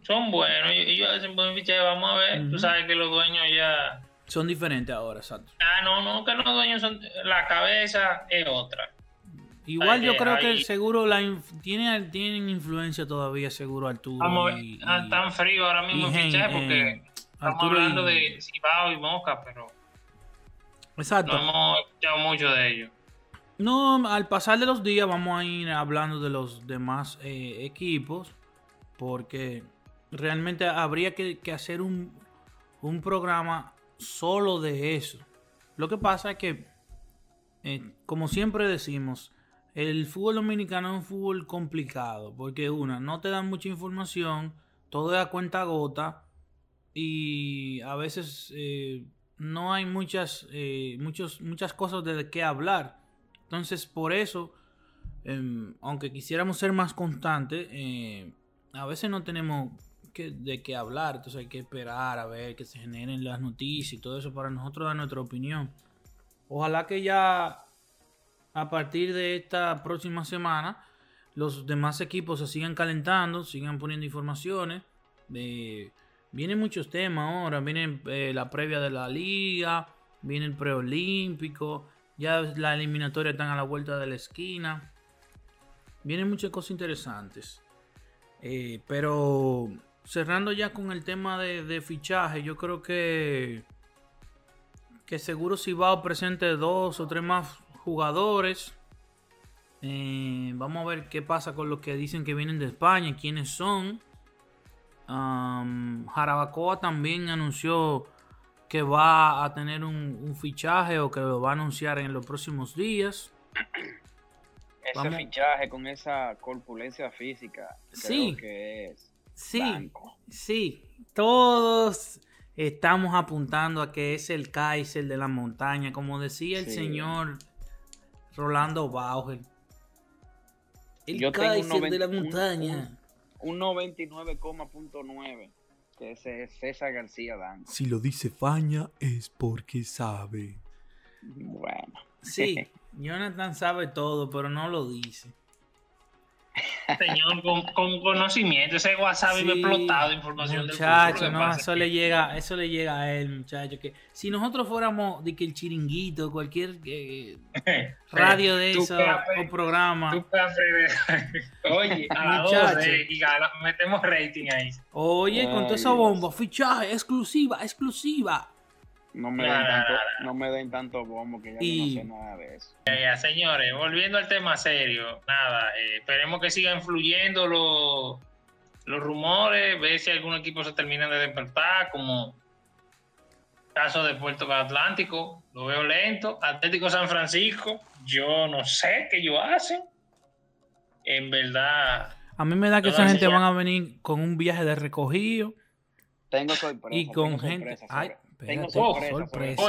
Son buenos. Ellos hacen buen fichaje. Vamos a ver. Uh -huh. Tú sabes que los dueños ya. Son diferentes ahora, exacto. Ah, no, no, que los dueños son. La cabeza es otra. Igual yo creo que seguro la tiene, tienen influencia todavía, seguro Arturo. Vamos, y, y, tan frío ahora mismo fichaje porque. Eh, Estamos Arturo hablando y... de Cibao y Mosca, pero Exacto. no hemos escuchado mucho de ellos. No, al pasar de los días vamos a ir hablando de los demás eh, equipos, porque realmente habría que, que hacer un, un programa solo de eso. Lo que pasa es que, eh, como siempre decimos, el fútbol dominicano es un fútbol complicado, porque una, no te dan mucha información, todo es a cuenta gota y a veces eh, no hay muchas, eh, muchos, muchas cosas de qué hablar. Entonces, por eso, em, aunque quisiéramos ser más constantes, eh, a veces no tenemos de qué hablar. Entonces hay que esperar a ver que se generen las noticias y todo eso para nosotros dar nuestra opinión. Ojalá que ya a partir de esta próxima semana los demás equipos se sigan calentando, sigan poniendo informaciones. de vienen muchos temas ahora, viene eh, la previa de la liga, viene el preolímpico, ya la eliminatoria están a la vuelta de la esquina. Vienen muchas cosas interesantes. Eh, pero cerrando ya con el tema de, fichaje, yo creo que que seguro si va presente dos o tres más jugadores. Eh, vamos a ver qué pasa con los que dicen que vienen de España, quiénes son. Jarabacoa también anunció que va a tener un, fichaje o que lo va a anunciar en los próximos días. Ese fichaje con esa corpulencia física, sí, creo que es sí, sí, todos estamos apuntando a que es el Kaiser de la montaña, como decía el señor Rolando Bauer. El Kaiser de la montaña un 99,9 que ese es César García Dan. Si lo dice Faña es porque sabe. Bueno. Sí, Jonathan sabe todo, pero no lo dice. Señor, con, conocimiento, ese WhatsApp sí, explotado de información muchacho, del no, eso le llega, eso le llega a él, muchacho. Que si nosotros fuéramos de que el chiringuito, cualquier eh, radio de eso o programa. Oye, a dos, eh, metemos rating ahí. Oye, con toda esa bomba, fichaje, exclusiva, exclusiva. No me, den tanto, no me den tanto bombo que ya no sé nada de eso. Ya, señores, volviendo al tema serio, nada, eh, esperemos que sigan fluyendo los, los rumores, ver si algún equipo se termina de despertar, como caso de Puerto Atlántico, lo veo lento. Atlético San Francisco, yo no sé qué ellos hacen. En verdad. A mí me da que esa gente van a venir con un viaje de recogido. Tengo sorpresa. Y con gente. Tengo sorpresa.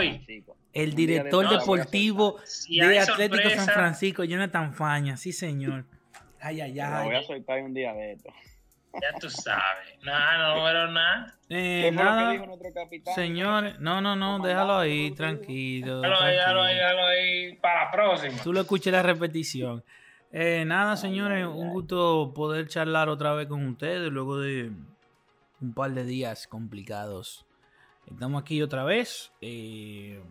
El director deportivo de Atlético San Francisco, Jonathan Faña, sí señor. Ay, ay, ay. Lo voy a soltar un día de esto. Ya tú sabes. Nada, no, pero nada. Eh, nada. Señores, no, no, no, déjalo ahí, tranquilo. Déjalo ahí, déjalo ahí, déjalo ahí para la próxima. Tú lo escuches la repetición. Eh, nada, señores, un gusto poder charlar otra vez con ustedes luego de un par de días complicados Estamos aquí otra vez. Eh,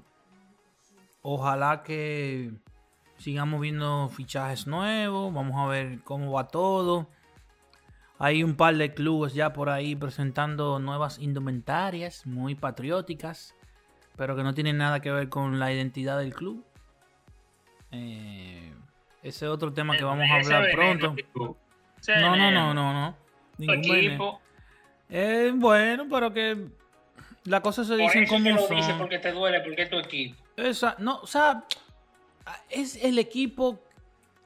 ojalá que sigamos viendo fichajes nuevos. Vamos a ver cómo va todo. Hay un par de clubes ya por ahí presentando nuevas indumentarias muy patrióticas, pero que no tienen nada que ver con la identidad del club. Eh, ese es otro tema que vamos a hablar pronto. No, no, no, no, no. equipo. Eh, bueno, pero que la cosa se dice como son. Dice porque te duele, porque es tu equipo. Esa, no, o sea, es el equipo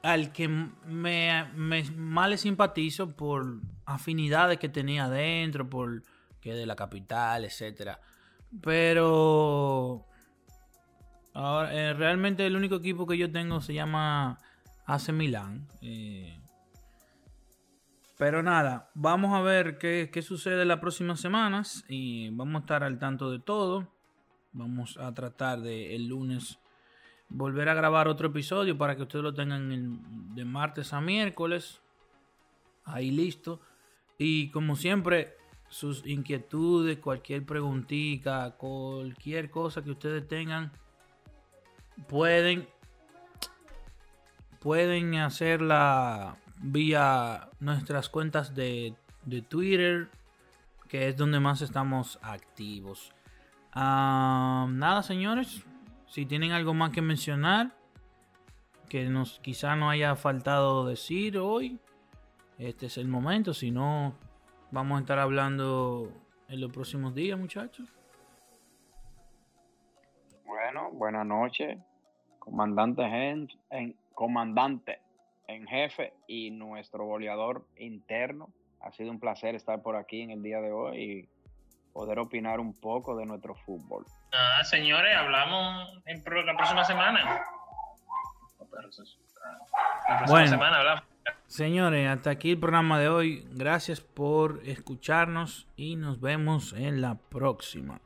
al que me, me más le simpatizo por afinidades que tenía adentro, por que de la capital, etcétera. Pero ahora, eh, realmente el único equipo que yo tengo se llama AC Milan. Eh, pero nada, vamos a ver qué, sucede las próximas semanas y vamos a estar al tanto de todo. Vamos a tratar de el lunes volver a grabar otro episodio para que ustedes lo tengan de martes a miércoles. Ahí listo. Y como siempre, sus inquietudes, cualquier preguntita, cualquier cosa que ustedes tengan, pueden, pueden hacerla vía nuestras cuentas de, Twitter, que es donde más estamos activos. nada, señores. Si tienen algo más que mencionar, que nos quizá no haya faltado decir hoy. Este es el momento, si no, vamos a estar hablando en los próximos días, muchachos. Bueno, buenas noches, comandante en, comandante en jefe y nuestro goleador interno. Ha sido un placer estar por aquí en el día de hoy y poder opinar un poco de nuestro fútbol. Ah, señores, hablamos en la próxima semana. La próxima Bueno. semana hablamos. Señores, hasta aquí el programa de hoy. Gracias por escucharnos y nos vemos en la próxima.